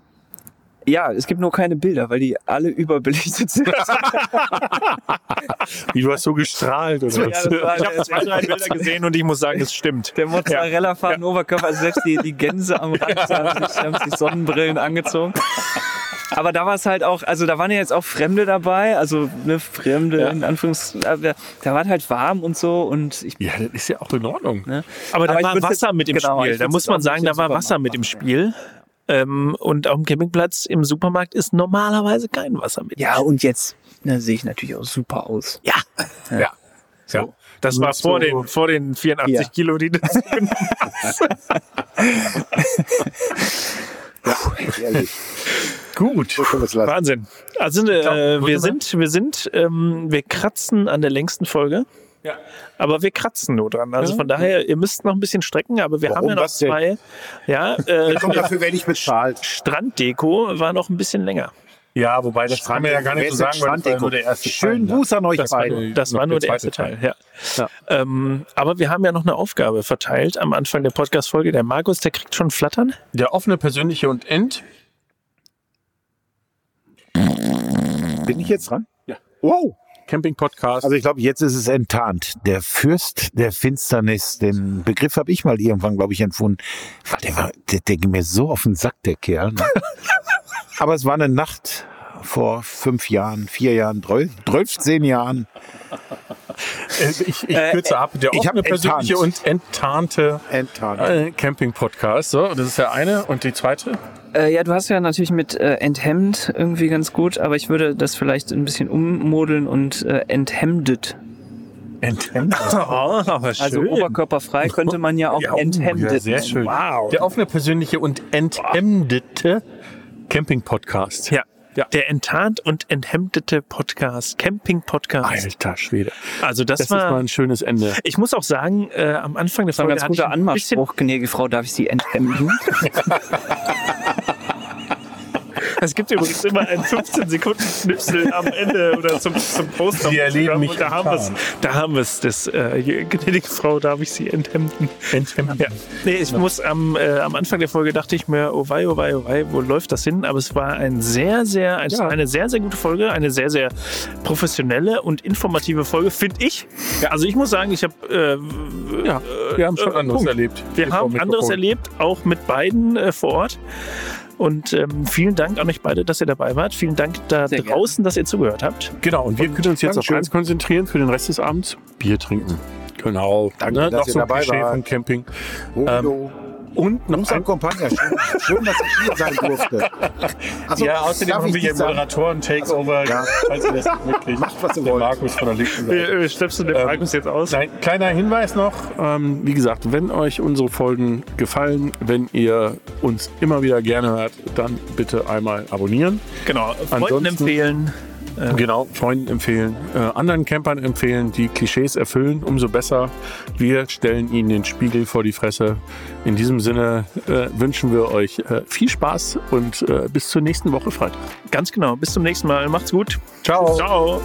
ja, es gibt nur keine Bilder, weil die alle überbelichtet sind. Wie du hast so gestrahlt oder was? das war Ich habe zwei, drei Bilder gesehen und ich muss sagen, es stimmt. Der Mozzarella-farben Oberkörper, also selbst die, die Gänse am Rand haben sich, haben sich Sonnenbrillen angezogen. Aber da war es halt auch, also da waren ja jetzt auch Fremde dabei, also ne, Fremde in Anführungs, aber da war es halt warm und so und ich, Ja, das ist ja auch in Ordnung. ne? Aber da Aber ich war Wasser jetzt- mit im genau, Spiel. Da muss man sagen, da war Wasser mit im machen, Spiel. Ähm, und auf dem Campingplatz im Supermarkt ist normalerweise kein Wasser mit. Ja, und jetzt ne, sehe ich natürlich auch super aus. Ja. Ja. ja. Das war vor den, vor den 84 Ja. Kilo, die das genommen hast. Gut. So wir es lassen. Wahnsinn. Also äh, wir sind, wir sind, ähm, wir kratzen an der längsten Folge. Ja. Aber wir kratzen nur dran. Also von daher, ihr müsst noch ein bisschen strecken, aber wir Warum haben ja noch zwei. Ja, äh, dafür werde ich bezahlt. Stranddeko war noch ein bisschen länger. Ja, wobei das kann man ja gar nicht so sagen, weil das war ja nur der erste Schönen Teil, ne? Gruß an euch Das war, beide. nur- das war nur der der erste zweite Teil, ja. Ähm, aber wir haben ja noch eine Aufgabe verteilt am Anfang der Podcast-Folge. Der Markus, der kriegt schon Flattern. Der offene, persönliche und End. Bin ich jetzt dran? Ja. Wow. Camping-Podcast. Also ich glaube, jetzt ist es enttarnt. Der Fürst der Finsternis, den Begriff habe ich mal irgendwann, glaube ich, entfunden. Der, war, der, der ging mir so auf den Sack, der Kerl. Ne? Aber es war eine Nacht vor fünf Jahren, vier Jahren, zwölf, zwölfzehn Jahren. Äh, ich ich kürze ab. Der ich offene, persönliche und enttarnte Enttarnt. äh, Camping-Podcast. So, das ist der eine. Und die zweite? Äh, ja, du hast ja natürlich mit äh, enthemmt irgendwie ganz gut, aber ich würde das vielleicht ein bisschen ummodeln und äh, enthemdet. Enthemdet. Oh, aber Also oberkörperfrei könnte man ja auch Ja, oh, enthemdet. ja, sehr schön. Wow. Der offene, persönliche und enthemdete Camping-Podcast. Ja. Ja. Der enttarnt und enthemdete Podcast, Camping-Podcast. Alter Schwede. Also das, Das ist mal war. ein schönes Ende. Ich muss auch sagen, äh, am Anfang der Das war ein Folge ganz guter Anmachspruch, gnädige Frau, darf ich Sie enthemden? Es gibt übrigens immer einen 15 Sekunden Schnipsel am Ende oder zum, zum Poster. Sie erleben mich da haben wir es. Da haben wir es. Das äh, gnädige Frau, darf ich Sie enthemden? Enthemden. Ja. Nee, ich muss am, äh, am Anfang der Folge dachte ich mir, oh wei, oh wei, oh wei, wo läuft das hin? Aber es war ein sehr, sehr, ein, Ja. eine sehr, sehr gute Folge, eine sehr, sehr professionelle und informative Folge, finde ich. Also ich muss sagen, ich habe äh, Ja, wir haben schon äh, anderes Punkt. erlebt. Wir haben anderes erlebt, auch mit beiden äh, vor Ort. Und ähm, vielen Dank an euch beide, dass ihr dabei wart. Vielen Dank da Sehr draußen, dass ihr zugehört habt. Genau, und wir können uns jetzt auf Dankeschön. eins konzentrieren für den Rest des Abends. Bier trinken. Genau. Danke, dass Noch ihr so ein dabei Klischee wart. vom Camping. Hallo. Und noch Gruß an ein Compagnia. Schön, schön, dass ich hier sein durfte. Also, Ja, außerdem haben wir hier? Moderatoren-Takeover, Ja. falls ihr das nicht mitkriegt. Macht, was ihr Der wollt. Markus von der linken Seite. Äh, Schleppst du den Ähm, Markus jetzt aus? Nein, kleiner Hinweis noch. Ähm, wie gesagt, wenn euch unsere Folgen gefallen, wenn ihr uns immer wieder gerne hört, dann bitte einmal abonnieren. Genau, Freunden Ansonsten- empfehlen. Genau, Freunden empfehlen, äh, anderen Campern empfehlen, die Klischees erfüllen, umso besser. Wir stellen ihnen den Spiegel vor die Fresse. In diesem Sinne äh, wünschen wir euch äh, viel Spaß und äh, bis zur nächsten Woche Freitag. Ganz genau. Bis zum nächsten Mal. Macht's gut. Ciao. Ciao.